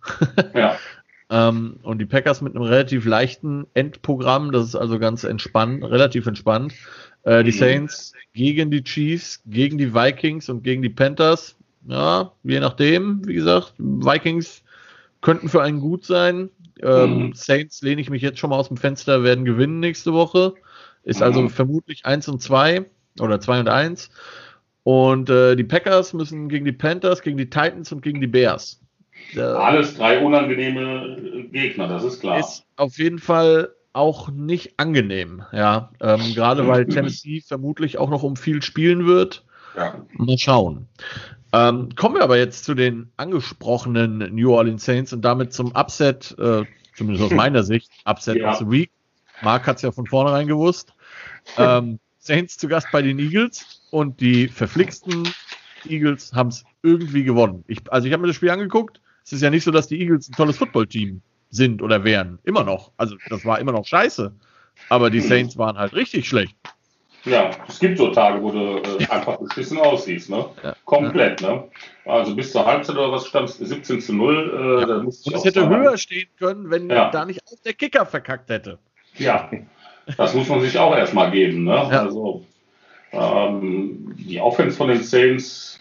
ja. Ähm, und die Packers mit einem relativ leichten Endprogramm, das ist also ganz entspannt, relativ entspannt. Äh, die mhm. Saints gegen die Chiefs, gegen die Vikings und gegen die Panthers. Ja, je nachdem, wie gesagt, Vikings könnten für einen gut sein. Ähm, mhm. Saints lehne ich mich jetzt schon mal aus dem Fenster, werden gewinnen nächste Woche. Ist also mhm. vermutlich 1 und 2 oder 2 und 1. Und äh, die Packers müssen gegen die Panthers, gegen die Titans und gegen die Bears. Alles drei unangenehme Gegner, das ist klar. Ist auf jeden Fall auch nicht angenehm, ja. Ähm, Gerade weil Tennessee vermutlich auch noch um viel spielen wird. Ja. Mal schauen. Ähm, kommen wir aber jetzt zu den angesprochenen New Orleans Saints und damit zum Upset, äh, zumindest aus meiner Sicht, Upset ja. of the Week. Mark hat es ja von vornherein gewusst. Ähm, Saints zu Gast bei den Eagles und die verflixten Eagles haben es irgendwie gewonnen. Ich, also ich habe mir das Spiel angeguckt es ist ja nicht so, dass die Eagles ein tolles Footballteam sind oder wären. Immer noch. Also das war immer noch scheiße. Aber die Saints waren halt richtig schlecht. Ja, es gibt so Tage, wo du äh, einfach beschissen aussiehst, ne? Ja. Komplett, ne? Also bis zur Halbzeit oder was stand 17 zu 0. Äh, ja. da Und es hätte sagen. höher stehen können, wenn ja. da nicht auch der Kicker verkackt hätte. Ja, das muss man sich auch erstmal geben, ne? Also ähm, die Offense von den Saints.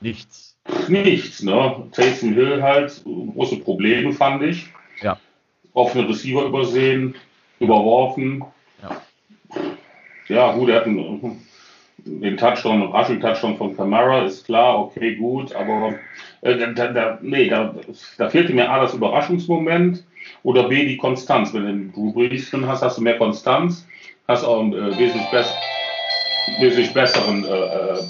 Nichts nichts. Ne? Taysom Hill halt, große Probleme fand ich. Ja. Offene Receiver übersehen, überworfen. Ja, ja gut, er hat einen, den Touchdown, Rushing-Touchdown von Camara ist klar, okay, gut, aber äh, da, da, nee, da, da fehlte mir A, das Überraschungsmoment oder B, die Konstanz. Wenn du einen Drew Brees drin hast, hast du mehr Konstanz, hast auch einen äh, wesentlich, bess wesentlich besseren äh, äh,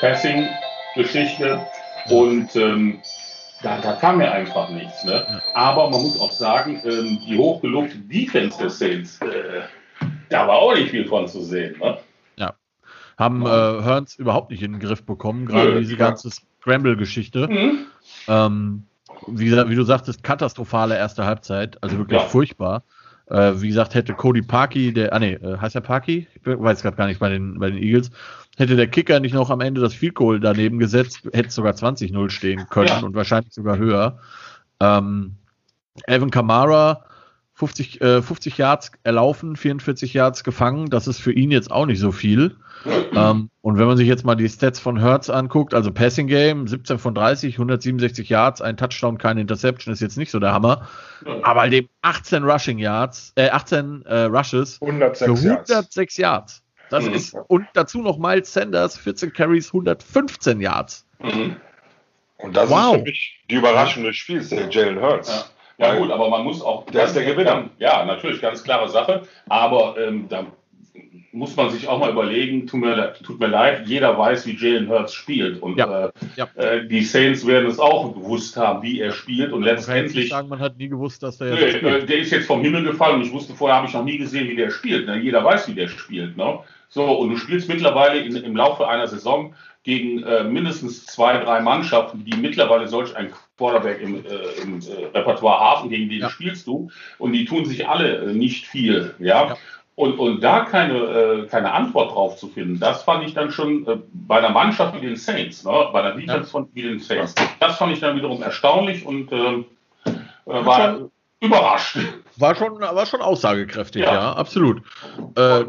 Passing-Geschichte und ähm, da, da, kam mir einfach nichts. Ne? Aber man muss auch sagen, ähm, die hochgelobte Defense des Saints, äh, da war auch nicht viel von zu sehen. Ne? Ja. Haben äh, Hearns überhaupt nicht in den Griff bekommen, gerade diese ganze Scramble-Geschichte. Mhm. Ähm, wie, wie, du sagtest, katastrophale erste Halbzeit, also wirklich ja. furchtbar. Äh, wie gesagt, hätte Cody Parkey, der, ah nee, äh, heißt er Parkey? Ich weiß gerade gar nicht bei den, bei den Eagles. Hätte der Kicker nicht noch am Ende das Field Goal daneben gesetzt, hätte es sogar 20-0 stehen können ja. und wahrscheinlich sogar höher. Ähm, Evan Kamara 50, äh, 50 Yards erlaufen, 44 Yards gefangen. Das ist für ihn jetzt auch nicht so viel. ähm, und wenn man sich jetzt mal die Stats von Hertz anguckt, also Passing Game, 17 von 30, 167 Yards, ein Touchdown, keine Interception, ist jetzt nicht so der Hammer. Aber dem 18 Rushing Yards, äh, 18 äh, Rushes 106 für 106 Yards. Yards. Das mhm. ist, und dazu noch Miles Sanders, 14 Carries, 115 Yards. Mhm. Und das wow. ist für mich die überraschende Spielszene, Jalen Hurts. Ja. Ja gut, aber man muss auch. Der ist der Gewinner. Ja, natürlich, ganz klare Sache. Aber ähm, da muss man sich auch mal überlegen, tut mir, tut mir leid, jeder weiß, wie Jalen Hurts spielt. Und ja. Äh, ja. Äh, die Saints werden es auch gewusst haben, wie er spielt. Und letztendlich. Sagen, man hat nie gewusst, dass der jetzt. Nee, der ist jetzt vom Himmel gefallen und ich wusste vorher, habe ich noch nie gesehen, wie der spielt. Ne? Jeder weiß, wie der spielt. Ne? So, und du spielst mittlerweile in, im Laufe einer Saison gegen äh, mindestens zwei, drei Mannschaften, die mittlerweile solch ein Quarterback im, äh, im äh, Repertoire haben, gegen die ja. spielst du. Und die tun sich alle äh, nicht viel. Ja. ja. Und, und da keine, äh, keine Antwort drauf zu finden, das fand ich dann schon äh, bei einer Mannschaft wie den Saints, ne, bei der Defense ja. von wie den Saints, das fand ich dann wiederum erstaunlich und ähm, war schon, überrascht. War schon, war schon aussagekräftig, ja, ja absolut. Äh,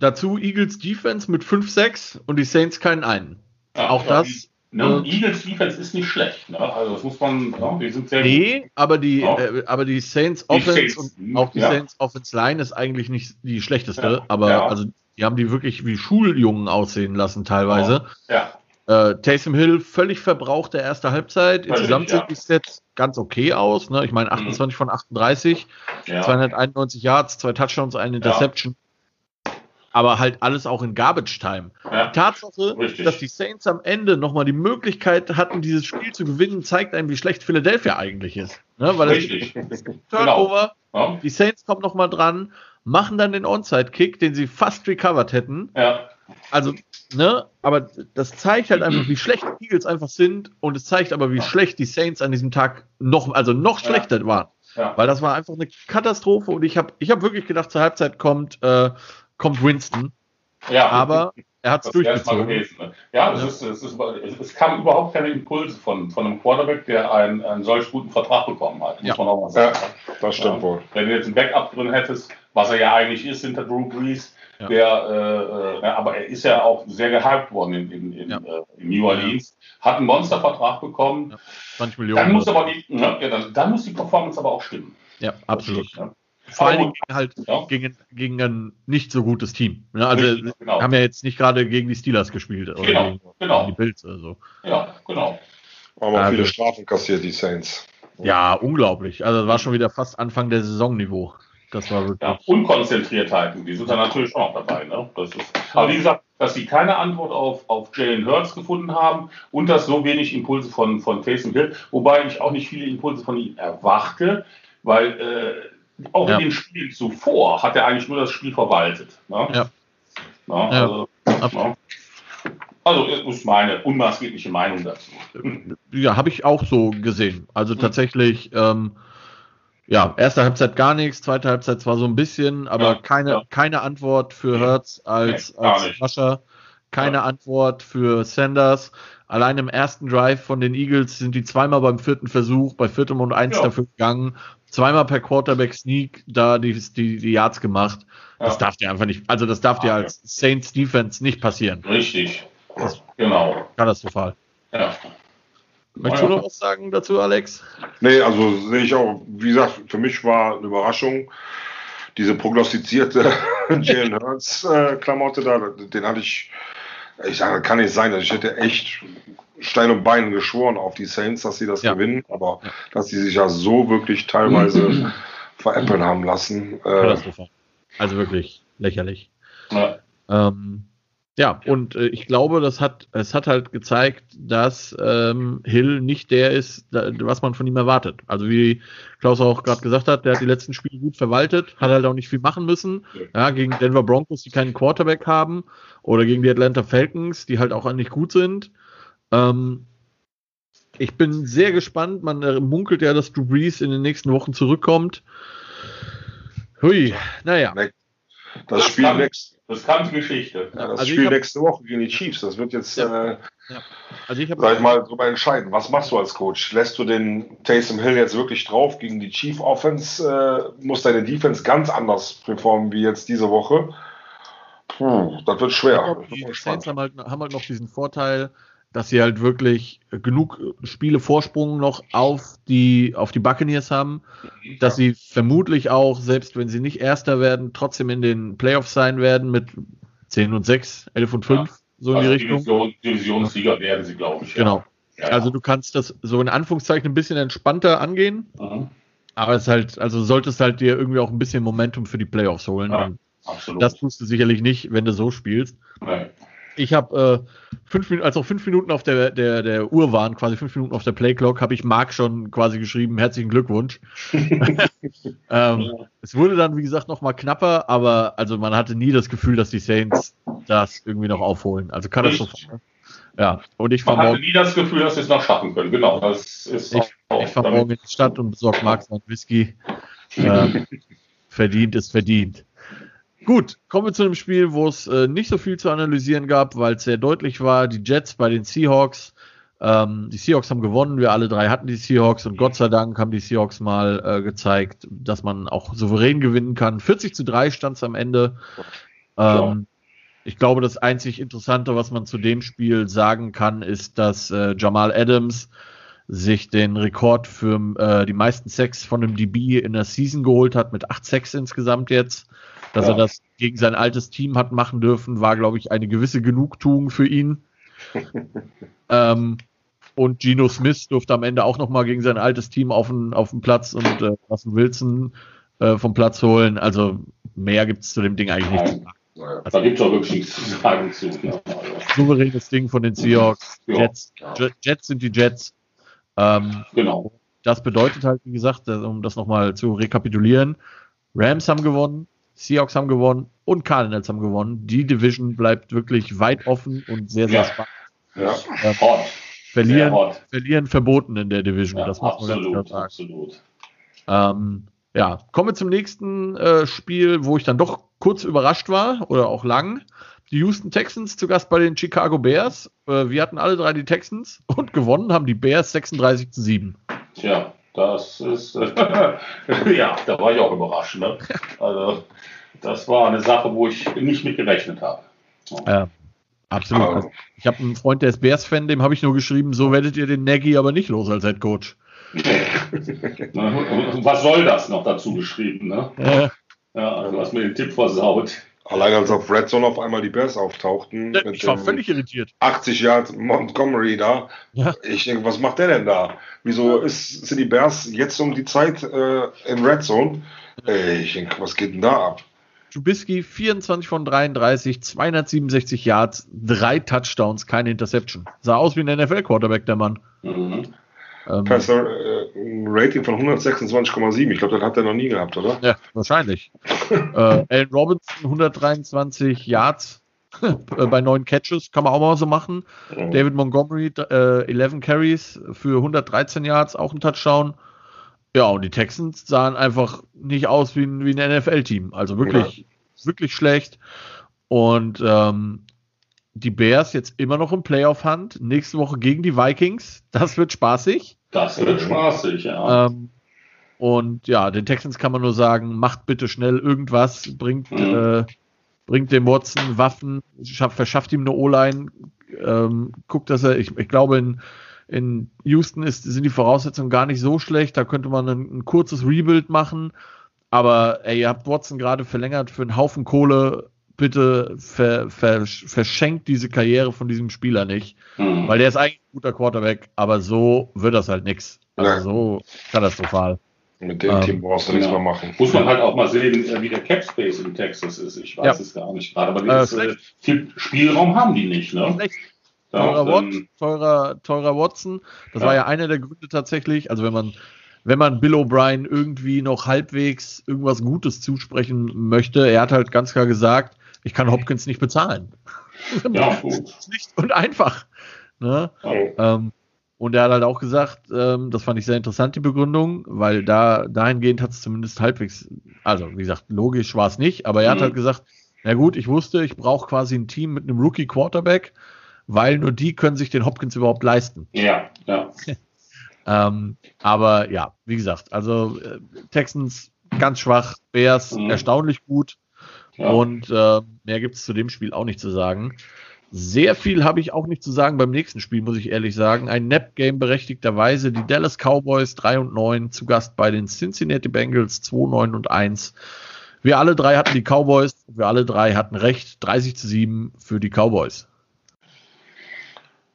dazu Eagles Defense mit 5-6 und die Saints keinen einen. Ja, Auch das Ne? Eagles Defense ist nicht schlecht. Ne? Also das muss man, ja, die sind sehr Nee, gut. aber die, ja. äh, aber die Saints Offense Saints, und auch die ja. Saints Offense Line ist eigentlich nicht die schlechteste, aber also die haben die wirklich wie Schuljungen aussehen lassen teilweise. Ja. Äh, Taysom Hill völlig verbraucht der erste Halbzeit. Völlig, Insgesamt sieht es jetzt ganz okay aus. Ne? Ich meine 28 mhm. von 38, 291 Yards, zwei Touchdowns, eine Interception aber halt alles auch in Garbage Time. Ja, die Tatsache, richtig. dass die Saints am Ende nochmal die Möglichkeit hatten, dieses Spiel zu gewinnen, zeigt einem, wie schlecht Philadelphia eigentlich ist. Ne? Weil richtig. Das Turnover, genau. ja. die Saints kommen nochmal dran, machen dann den Onside-Kick, den sie fast recovered hätten. Ja. Also, ne, aber das zeigt halt einfach, wie schlecht die Eagles einfach sind und es zeigt aber, wie ja. schlecht die Saints an diesem Tag noch, also noch schlechter waren. Ja. Weil das war einfach eine Katastrophe und ich habe ich hab wirklich gedacht, zur Halbzeit kommt äh, kommt Winston. Ja, aber er hat es durchgezogen. Gewesen, ne? Ja, ja. Ist, es, ist, es kam überhaupt keine Impulse von, von einem Quarterback, der einen, einen solch guten Vertrag bekommen hat. Muss ja. man auch mal sagen. Ja, das stimmt wohl. Wenn du jetzt ein Backup drin hättest, was er ja eigentlich ist hinter Drew Brees, ja. der, äh, aber er ist ja auch sehr gehypt worden in, in, in, ja. äh, in New Orleans, hat einen Monstervertrag bekommen. Ja. 20 Millionen. Dann muss, aber die, ne, dann, dann, muss die Performance aber auch stimmen. Ja, absolut. Stimmt, vor allen Dingen halt ja. gegen, gegen ein nicht so gutes Team. Ja, also Richtig, genau. haben ja jetzt nicht gerade gegen die Steelers gespielt oder genau, gegen, genau. die Bills. Also. Ja, genau. Aber also, viele Strafen kassiert die Saints. Ja, unglaublich. Also das war schon wieder fast Anfang der Saisonniveau. Das war wirklich. Ja, Unkonzentriertheiten, die sind da natürlich auch dabei. Ne? Das ist, aber wie gesagt, dass sie keine Antwort auf, auf Jalen Hurts gefunden haben und dass so wenig Impulse von, von Taysom Hill, wobei ich auch nicht viele Impulse von ihm erwarte, weil äh, auch ja. in den Spielen zuvor hat er eigentlich nur das Spiel verwaltet. Ne? Ja. Na, also, ja. also, das ist meine unmaßgebliche Meinung dazu. Ja, habe ich auch so gesehen. Also mhm. tatsächlich, ähm, ja, erste Halbzeit gar nichts, zweite Halbzeit zwar so ein bisschen, aber ja, keine, ja. keine Antwort für Hertz als, nee, als Rusher, keine. Antwort für Sanders. Allein im ersten Drive von den Eagles sind die zweimal beim vierten Versuch, bei viertem und eins dafür gegangen zweimal per Quarterback Sneak da die, die, die Yards gemacht. Ja. Das darf dir einfach nicht, also das darf dir ah, als Saints Defense nicht passieren. Richtig. Das genau. Katastrophal. Ja. Möchtest du noch was sagen dazu, Alex? Nee, also sehe ich auch, wie gesagt, für mich war eine Überraschung, diese prognostizierte Jalen Hurts äh, Klamotte da, den hatte ich, ich sage, kann nicht sein, ich hätte echt Stein und Bein geschworen auf die Saints, dass sie das ja. gewinnen, aber ja. dass sie sich ja so wirklich teilweise veräppeln haben lassen. Äh, also wirklich lächerlich. Ja. Ähm, ja, und äh, ich glaube, das hat, es hat halt gezeigt, dass ähm, Hill nicht der ist, da, was man von ihm erwartet. Also wie Klaus auch gerade gesagt hat, der hat die letzten Spiele gut verwaltet, hat halt auch nicht viel machen müssen. Ja, gegen Denver Broncos, die keinen Quarterback haben, oder gegen die Atlanta Falcons, die halt auch nicht gut sind. Ähm, ich bin sehr gespannt. Man äh, munkelt ja, dass Drew Brees in den nächsten Wochen zurückkommt. Hui, naja. Das, das Spiel nächstes Geschichte. Ja, das also Spiel hab, nächste Woche gegen die Chiefs, das wird jetzt, ja, äh, ja. Also ich sag ich mal, darüber entscheiden. Was machst du als Coach? Lässt du den Taysom Hill jetzt wirklich drauf gegen die Chief Offense? Äh, muss deine Defense ganz anders performen wie jetzt diese Woche? Puh, das wird schwer. Die Saints haben halt, haben halt noch diesen Vorteil, dass sie halt wirklich genug Spiele Vorsprung noch auf die, auf die Buccaneers haben, dass sie vermutlich auch, selbst wenn sie nicht Erster werden, trotzdem in den Playoffs sein werden mit 10 und 6, 11 und 5, ja. so in also die Richtung. Division, Divisionssieger werden sie, glaube ich. Genau. Ja. Also du kannst das so in Anführungszeichen ein bisschen entspannter angehen, mhm. aber es halt, also solltest halt dir irgendwie auch ein bisschen Momentum für die Playoffs holen. Ja, absolut. Das tust du sicherlich nicht, wenn du so spielst. Nein. Ich habe äh, fünf Minuten, als auch fünf Minuten auf der, der, der Uhr waren, quasi fünf Minuten auf der Playclock, habe ich Marc schon quasi geschrieben, herzlichen Glückwunsch. ähm, es wurde dann, wie gesagt, nochmal knapper, aber also man hatte nie das Gefühl, dass die Saints das irgendwie noch aufholen. Also kann das so. Ja, und ich fahre morgen. nie das Gefühl, dass sie es noch schaffen können. Genau, das ist Ich, ich fahre morgen in die Stadt und besorge Marc seinen Whisky. Ähm, verdient ist verdient. Gut, kommen wir zu einem Spiel, wo es äh, nicht so viel zu analysieren gab, weil es sehr deutlich war. Die Jets bei den Seahawks. Ähm, die Seahawks haben gewonnen, wir alle drei hatten die Seahawks und Gott sei Dank haben die Seahawks mal äh, gezeigt, dass man auch souverän gewinnen kann. 40 zu 3 stand es am Ende. Ähm, ich glaube, das einzig Interessante, was man zu dem Spiel sagen kann, ist, dass äh, Jamal Adams sich den Rekord für äh, die meisten Sex von einem DB in der Season geholt hat, mit acht Sex insgesamt jetzt. Dass ja. er das gegen sein altes Team hat machen dürfen, war, glaube ich, eine gewisse Genugtuung für ihn. ähm, und Geno Smith durfte am Ende auch nochmal gegen sein altes Team auf den, auf den Platz und äh, Russell Wilson äh, vom Platz holen. Also mehr gibt es zu dem Ding eigentlich nicht. Naja, also, da gibt es auch wirklich nichts zu sagen zu. Ne? Souveränes Ding von den Seahawks. Ja, Jets, ja. Jets sind die Jets. Ähm, genau. Das bedeutet halt, wie gesagt, um das nochmal zu rekapitulieren, Rams haben gewonnen, Seahawks haben gewonnen und Cardinals haben gewonnen. Die Division bleibt wirklich weit offen und sehr, sehr ja. spannend. Ja. Ähm, verlieren, verlieren verboten in der Division. Ja, das muss man ganz klar sagen. Absolut. Ähm, ja, kommen wir zum nächsten äh, Spiel, wo ich dann doch kurz überrascht war oder auch lang. Die Houston Texans zu Gast bei den Chicago Bears. Äh, wir hatten alle drei die Texans und gewonnen haben die Bears 36 zu 7. Tja, das ist, ja, da war ich auch überrascht. Ne? Also, das war eine Sache, wo ich nicht mit gerechnet habe. Ja, absolut. Also, ich habe einen Freund, der ist Bears-Fan, dem habe ich nur geschrieben, so werdet ihr den Nagy aber nicht los als Head Coach. Was soll das noch dazu geschrieben? Ne? Ja. ja, also hast mir den Tipp versaut. Allein als auf Red Zone auf einmal die Bears auftauchten. Ich war völlig irritiert. 80 Jahre Montgomery da. Ja. Ich denke, was macht der denn da? Wieso ist, sind die Bears jetzt um die Zeit äh, in Red Zone? Ey, ich denke, was geht denn da ab? Trubisky 24 von 33, 267 Yards, drei Touchdowns, keine Interception. Sah aus wie ein NFL-Quarterback, der Mann. Mhm. Ähm, Passer, äh, Rating von 126,7. Ich glaube, das hat er noch nie gehabt, oder? Ja, wahrscheinlich. äh, Alan Robinson 123 Yards äh, bei neun Catches, kann man auch mal so machen. Mhm. David Montgomery äh, 11 Carries für 113 Yards, auch ein Touchdown. Ja, und die Texans sahen einfach nicht aus wie ein, wie ein NFL-Team. Also wirklich, ja. wirklich schlecht. Und ähm, die Bears jetzt immer noch im Playoff-Hand. Nächste Woche gegen die Vikings. Das wird spaßig. Das wird spaßig, ja. Ähm, und ja, den Texans kann man nur sagen, macht bitte schnell irgendwas, bringt, mhm. äh, bringt dem Watson Waffen, verschafft ihm eine O-Line, ähm, guckt, dass er, ich, ich glaube, in, in Houston ist, sind die Voraussetzungen gar nicht so schlecht, da könnte man ein, ein kurzes Rebuild machen, Aber ey, ihr habt Watson gerade verlängert für einen Haufen Kohle. Bitte ver, ver, verschenkt diese Karriere von diesem Spieler nicht. Mhm. Weil der ist eigentlich ein guter Quarterback, aber so wird das halt nichts. Also ja. so katastrophal. Mit dem ähm, Team brauchst du nichts mehr machen. Muss man halt auch mal sehen, wie der Cap Space in Texas ist. Ich weiß ja. es gar nicht gerade, aber äh, äh, viel Spielraum haben die nicht. Ne? Schlecht. Teurer, Watson, teurer, teurer Watson. Das ja. war ja einer der Gründe tatsächlich. Also wenn man, wenn man Bill O'Brien irgendwie noch halbwegs irgendwas Gutes zusprechen möchte, er hat halt ganz klar gesagt, ich kann Hopkins nicht bezahlen. Ja, gut. Schlicht und einfach. Ne? Oh. Ähm, und er hat halt auch gesagt, ähm, das fand ich sehr interessant, die Begründung, weil da dahingehend hat es zumindest halbwegs, also wie gesagt, logisch war es nicht, aber er mhm. hat halt gesagt, na gut, ich wusste, ich brauche quasi ein Team mit einem Rookie Quarterback, weil nur die können sich den Hopkins überhaupt leisten. Ja, ja. ähm, aber ja, wie gesagt, also äh, Texans ganz schwach, Bears mhm. erstaunlich gut ja. und äh, mehr gibt es zu dem Spiel auch nicht zu sagen. Sehr viel habe ich auch nicht zu sagen beim nächsten Spiel, muss ich ehrlich sagen. Ein Nap-Game berechtigterweise. Die Dallas Cowboys 3 und 9 zu Gast bei den Cincinnati Bengals 2, 9 und 1. Wir alle drei hatten die Cowboys, wir alle drei hatten recht. 30 zu 7 für die Cowboys.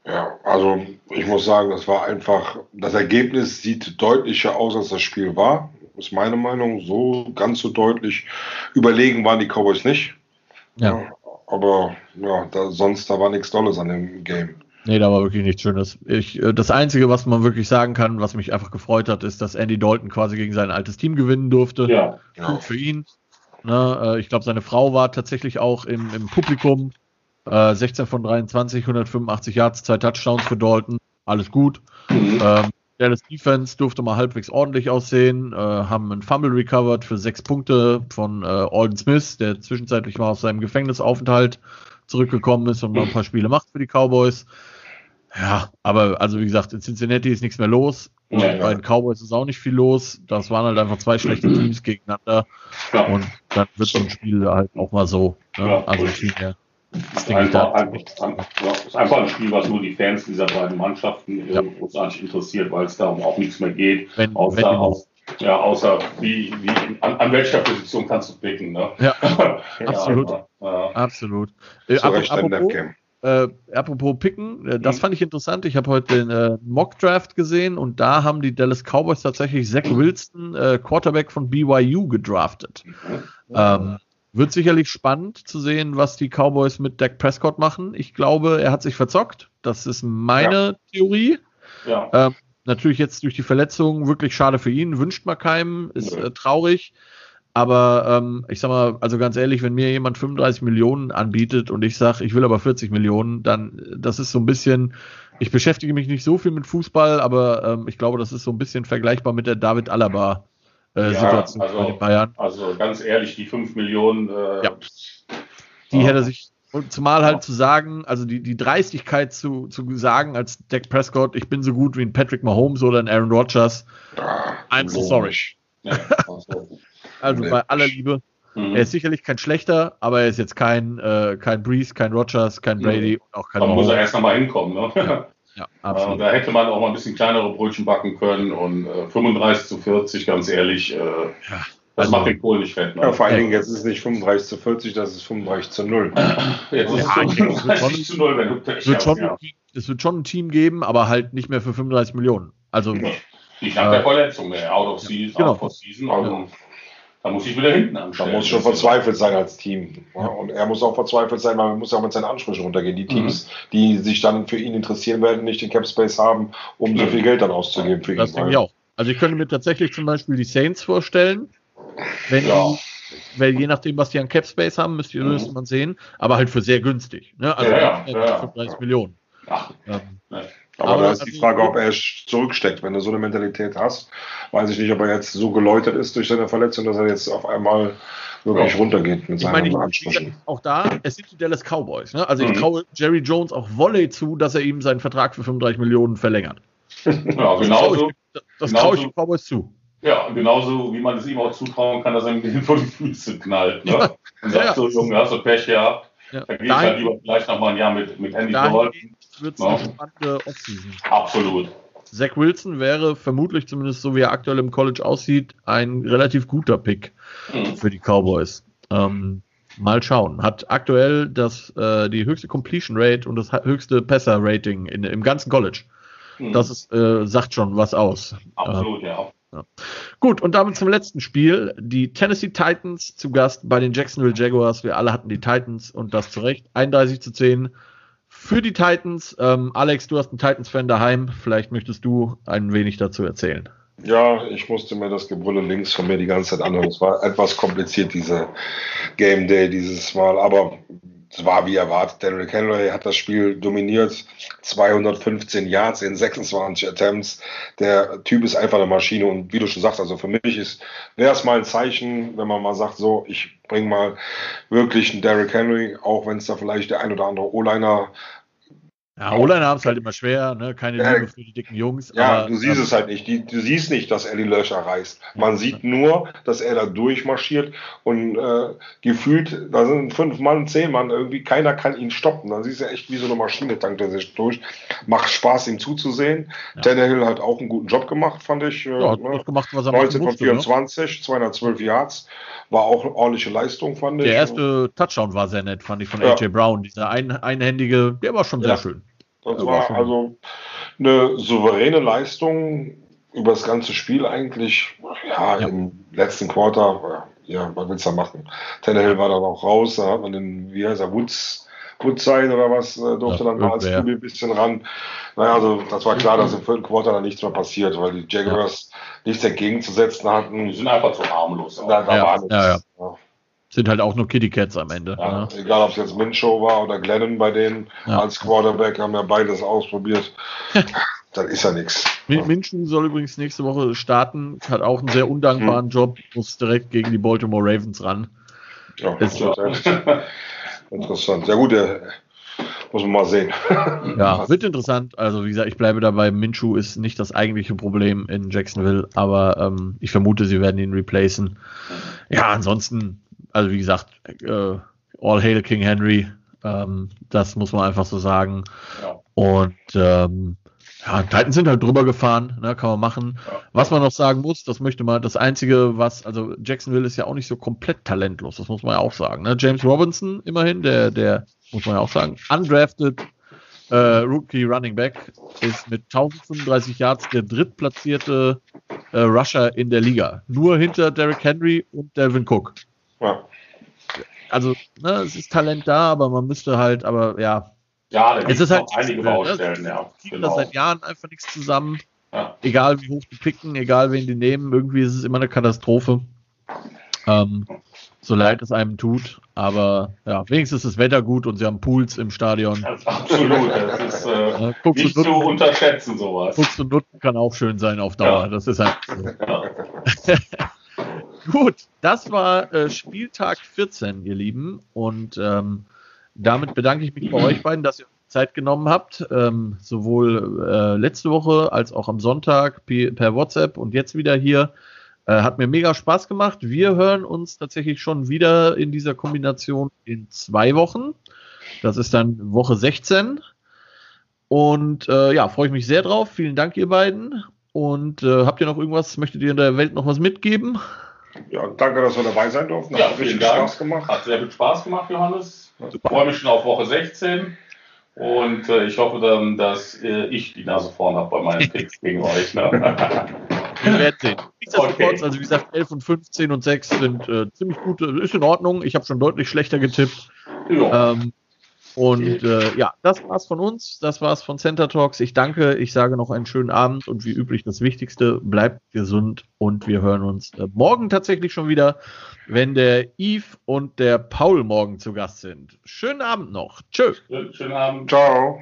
Ja, also ich muss sagen, das war einfach, das Ergebnis sieht deutlicher aus, als das Spiel war. Ist meine Meinung. So ganz so deutlich überlegen waren die Cowboys nicht. Ja. ja aber ja, da, sonst, da war nichts Tolles an dem Game. Nee, da war wirklich nichts Schönes. Ich, äh, das Einzige, was man wirklich sagen kann, was mich einfach gefreut hat, ist, dass Andy Dalton quasi gegen sein altes Team gewinnen durfte. Ja. Gut für ihn. Ne, äh, ich glaube, seine Frau war tatsächlich auch im, im Publikum. 16 äh, von 23, 185 Yards, zwei Touchdowns für Dalton. Alles gut. Mhm. Ähm, Dallas Defense durfte mal halbwegs ordentlich aussehen, äh, haben einen Fumble recovered für sechs Punkte von äh, Alden Smith, der zwischenzeitlich mal aus seinem Gefängnisaufenthalt zurückgekommen ist und mal ein paar Spiele macht für die Cowboys. Ja, aber also wie gesagt, in Cincinnati ist nichts mehr los. Und ja, ja. bei den Cowboys ist auch nicht viel los. Das waren halt einfach zwei schlechte Teams gegeneinander. Ja. Und dann wird so ein Spiel halt auch mal so. Ne? Also viel mehr. Das ist einfach, einfach, ja, ist einfach ein Spiel, was nur die Fans dieser beiden Mannschaften ja. großartig interessiert, weil es darum auch nichts mehr geht. Wenn, außer, wenn aus, ja, außer wie, wie an, an, welcher Position kannst du picken. Ne? Ja, absolut. Aber, absolut. Äh, apropos, äh, apropos Picken, äh, das mhm. fand ich interessant. Ich habe heute den äh, Mock Draft gesehen und da haben die Dallas Cowboys tatsächlich Zach Wilson, äh, Quarterback von BYU, gedraftet. Mhm. Ähm, wird sicherlich spannend zu sehen, was die Cowboys mit Dak Prescott machen. Ich glaube, er hat sich verzockt. Das ist meine ja. Theorie. Ja. Ähm, natürlich jetzt durch die Verletzung wirklich schade für ihn. Wünscht man keinem, ist äh, traurig. Aber ähm, ich sag mal, also ganz ehrlich, wenn mir jemand 35 Millionen anbietet und ich sage, ich will aber 40 Millionen, dann das ist so ein bisschen, ich beschäftige mich nicht so viel mit Fußball, aber ähm, ich glaube, das ist so ein bisschen vergleichbar mit der David Alaba äh, ja, Situation also, bei den Bayern. Also ganz ehrlich, die 5 Millionen. Äh, ja. Die hätte sich, zumal halt zu sagen, also die, die Dreistigkeit zu, zu sagen als Dak Prescott, ich bin so gut wie ein Patrick Mahomes oder ein Aaron Rodgers. Ah, I'm so sorry. Ja, also, also bei aller Liebe. Mhm. Er ist sicherlich kein schlechter, aber er ist jetzt kein, äh, kein Breeze, kein Rodgers, kein Brady mhm. und auch kein. Da muss er erst nochmal hinkommen, ne? Ja. Ja, absolut. Äh, da hätte man auch mal ein bisschen kleinere Brötchen backen können und äh, 35 zu 40, ganz ehrlich, äh, ja, das also, macht den Kohl nicht fett. Ne? Ja, vor allen Dingen, jetzt ist es nicht 35 zu 40, das ist 35 zu 0. Jetzt ist es 35 zu 0, wenn du Pech wird hast, schon, ja. Es wird schon ein Team geben, aber halt nicht mehr für 35 Millionen. Also, nicht nach der Verletzung, out of season, genau. out of season. Also, da muss ich wieder hinten anstellen. Da muss schon verzweifelt sein als Team. Ja. Und er muss auch verzweifelt sein, weil man muss ja auch mit seinen Ansprüchen runtergehen. Die Teams, mhm. die sich dann für ihn interessieren werden, nicht den Cap Space haben, um so viel Geld dann auszugeben für das ihn. Das denke ich auch. Also ich könnte mir tatsächlich zum Beispiel die Saints vorstellen, wenn ja. die, weil je nachdem, was die an Cap Space haben, müsst ihr, mhm. müsste man sehen, aber halt für sehr günstig. Ne? Also ja, ja, 35 Millionen. Ach, ähm, aber, aber da ist die Frage, ob er zurücksteckt. Wenn du so eine Mentalität hast, weiß ich nicht, ob er jetzt so geläutert ist durch seine Verletzung, dass er jetzt auf einmal wirklich ja. runtergeht mit seinen ich meine, Ansprüchen. Auch da, es sind die Dallas Cowboys. Ne? Also ich mhm. traue Jerry Jones auch Volley zu, dass er ihm seinen Vertrag für 35 Millionen verlängert. Ja, genauso. Das traue ich, den Cowboys zu. Ja, genauso wie man es ihm auch zutrauen kann, dass er ihm vor die Füße knallt. Ne? Ja. Und sagt ja, so, Junge, hast du Pech gehabt. Ja. Dann gehe ich halt lieber vielleicht noch mal ein Jahr mit, mit Andy Dalton wird es eine spannende Offseason. Absolut. Zach Wilson wäre vermutlich, zumindest so wie er aktuell im College aussieht, ein relativ guter Pick mhm. für die Cowboys. Ähm, mal schauen. Hat aktuell das, äh, die höchste Completion Rate und das höchste Passer Rating in, im ganzen College. Mhm. Das ist, äh, sagt schon was aus. Absolut, äh, ja. Ja. Gut, und damit zum letzten Spiel. Die Tennessee Titans zu Gast bei den Jacksonville Jaguars. Wir alle hatten die Titans und das zu Recht. 31 zu 10 für die Titans. Ähm, Alex, du hast einen Titans-Fan daheim. Vielleicht möchtest du ein wenig dazu erzählen. Ja, ich musste mir das Gebrülle links von mir die ganze Zeit anhören. Es war etwas kompliziert, diese Game Day dieses Mal. Aber es war wie erwartet. Derrick Henry hat das Spiel dominiert. 215 Yards in 26 Attempts. Der Typ ist einfach eine Maschine. Und wie du schon sagst, also für mich ist, wäre es mal ein Zeichen, wenn man mal sagt, so, ich bringe mal wirklich einen Derrick Henry, auch wenn es da vielleicht der ein oder andere O-Liner ja, O-Liner haben es halt immer schwer, ne? keine ja, Liebe für die dicken Jungs. Ja, aber, du siehst ähm, es halt nicht. Die, du siehst nicht, dass er die Löcher reißt. Man sieht nur, dass er da durchmarschiert und äh, gefühlt, da sind fünf Mann, zehn Mann, irgendwie keiner kann ihn stoppen. Dann siehst du echt wie so eine Maschine, tankt er sich durch. Macht Spaß, ihm zuzusehen. Ja. Tannehill hat auch einen guten Job gemacht, fand ich. Äh, ja, ne? gemacht, was er 19 von 24, ne? 212 Yards. War auch eine ordentliche Leistung, fand ich. Der erste Touchdown war sehr nett, fand ich, von AJ Brown. Dieser ein, einhändige, der war schon sehr schön. Das ja, war, also eine souveräne Leistung über das ganze Spiel eigentlich. Ja, ja. im letzten Quarter, ja, was willst du da machen? Tannehill war dann auch raus, da hat man den, wie heißt er, Woods, Woods sein oder was, äh, durfte ja, dann mal als Kubi ein bisschen ran. Naja, also das war klar, dass im vierten Quarter dann nichts mehr passiert, weil die Jaguars nichts entgegenzusetzen hatten. Die sind einfach zu harmlos. Da, da war nichts. Sind halt auch nur Kitty Cats am Ende. Ja, ne? Egal, ob es jetzt Minshow war oder Glennon bei denen ja. als Quarterback, haben ja beides ausprobiert. dann ist ja nichts. Minshew soll übrigens nächste Woche starten. Hat auch einen sehr undankbaren hm. Job. Muss direkt gegen die Baltimore Ravens ran. Ja, ist interessant. Ja gut, der, muss man mal sehen. ja, wird interessant. Also wie gesagt, ich bleibe dabei. Minshew ist nicht das eigentliche Problem in Jacksonville, aber ähm, ich vermute, sie werden ihn replacen. Ja, ansonsten also wie gesagt, äh, All Hail King Henry, ähm, das muss man einfach so sagen. Ja. Und ähm, ja, Titans sind halt drüber gefahren, ne, kann man machen. Ja. Was man noch sagen muss, das möchte man, das Einzige, was, also Jacksonville ist ja auch nicht so komplett talentlos, das muss man ja auch sagen. Ne? James Robinson, immerhin, der, der, muss man ja auch sagen, undrafted äh, Rookie Running Back, ist mit 1035 Yards der drittplatzierte äh, Rusher in der Liga. Nur hinter Derrick Henry und Delvin Cook. Ja. Also, ne, es ist Talent da, aber man müsste halt, aber ja. Ja, da gibt es halt einige ne? Baustellen, ne? ja. Genau. Das seit Jahren einfach nichts zusammen. Ja. Egal wie hoch die picken, egal wen die nehmen, irgendwie ist es immer eine Katastrophe. Ähm, so leid es einem tut, aber ja, wenigstens ist das Wetter gut und sie haben Pools im Stadion. absolut, das ist äh, nicht zu unterschätzen, sowas. Pucks und Nutten kann auch schön sein auf Dauer, ja. das ist halt so. Ja. Gut, das war äh, Spieltag 14, ihr Lieben. Und ähm, damit bedanke ich mich bei euch beiden, dass ihr Zeit genommen habt. Ähm, sowohl äh, letzte Woche als auch am Sonntag per WhatsApp und jetzt wieder hier. Äh, hat mir mega Spaß gemacht. Wir hören uns tatsächlich schon wieder in dieser Kombination in zwei Wochen. Das ist dann Woche 16. Und äh, ja, freue ich mich sehr drauf. Vielen Dank, ihr beiden. Und äh, habt ihr noch irgendwas, möchtet ihr in der Welt noch was mitgeben? Ja, danke, dass wir dabei sein durften. Hat ja, richtig Dank. Spaß gemacht. Hat sehr viel Spaß gemacht, Johannes. Ich freue mich schon auf Woche 16. Und äh, ich hoffe dann, dass äh, ich die Nase vorn habe bei meinen Picks gegen euch. Ne? Wir werden sehen. Okay. Also wie gesagt, 11 und 15 und 6 sind äh, ziemlich gute, ist in Ordnung. Ich habe schon deutlich schlechter getippt. Ja. Ähm, und äh, ja, das war's von uns. Das war's von Center Talks. Ich danke. Ich sage noch einen schönen Abend und wie üblich das Wichtigste, bleibt gesund und wir hören uns äh, morgen tatsächlich schon wieder, wenn der Yves und der Paul morgen zu Gast sind. Schönen Abend noch. Tschüss. Schönen Abend. Ciao.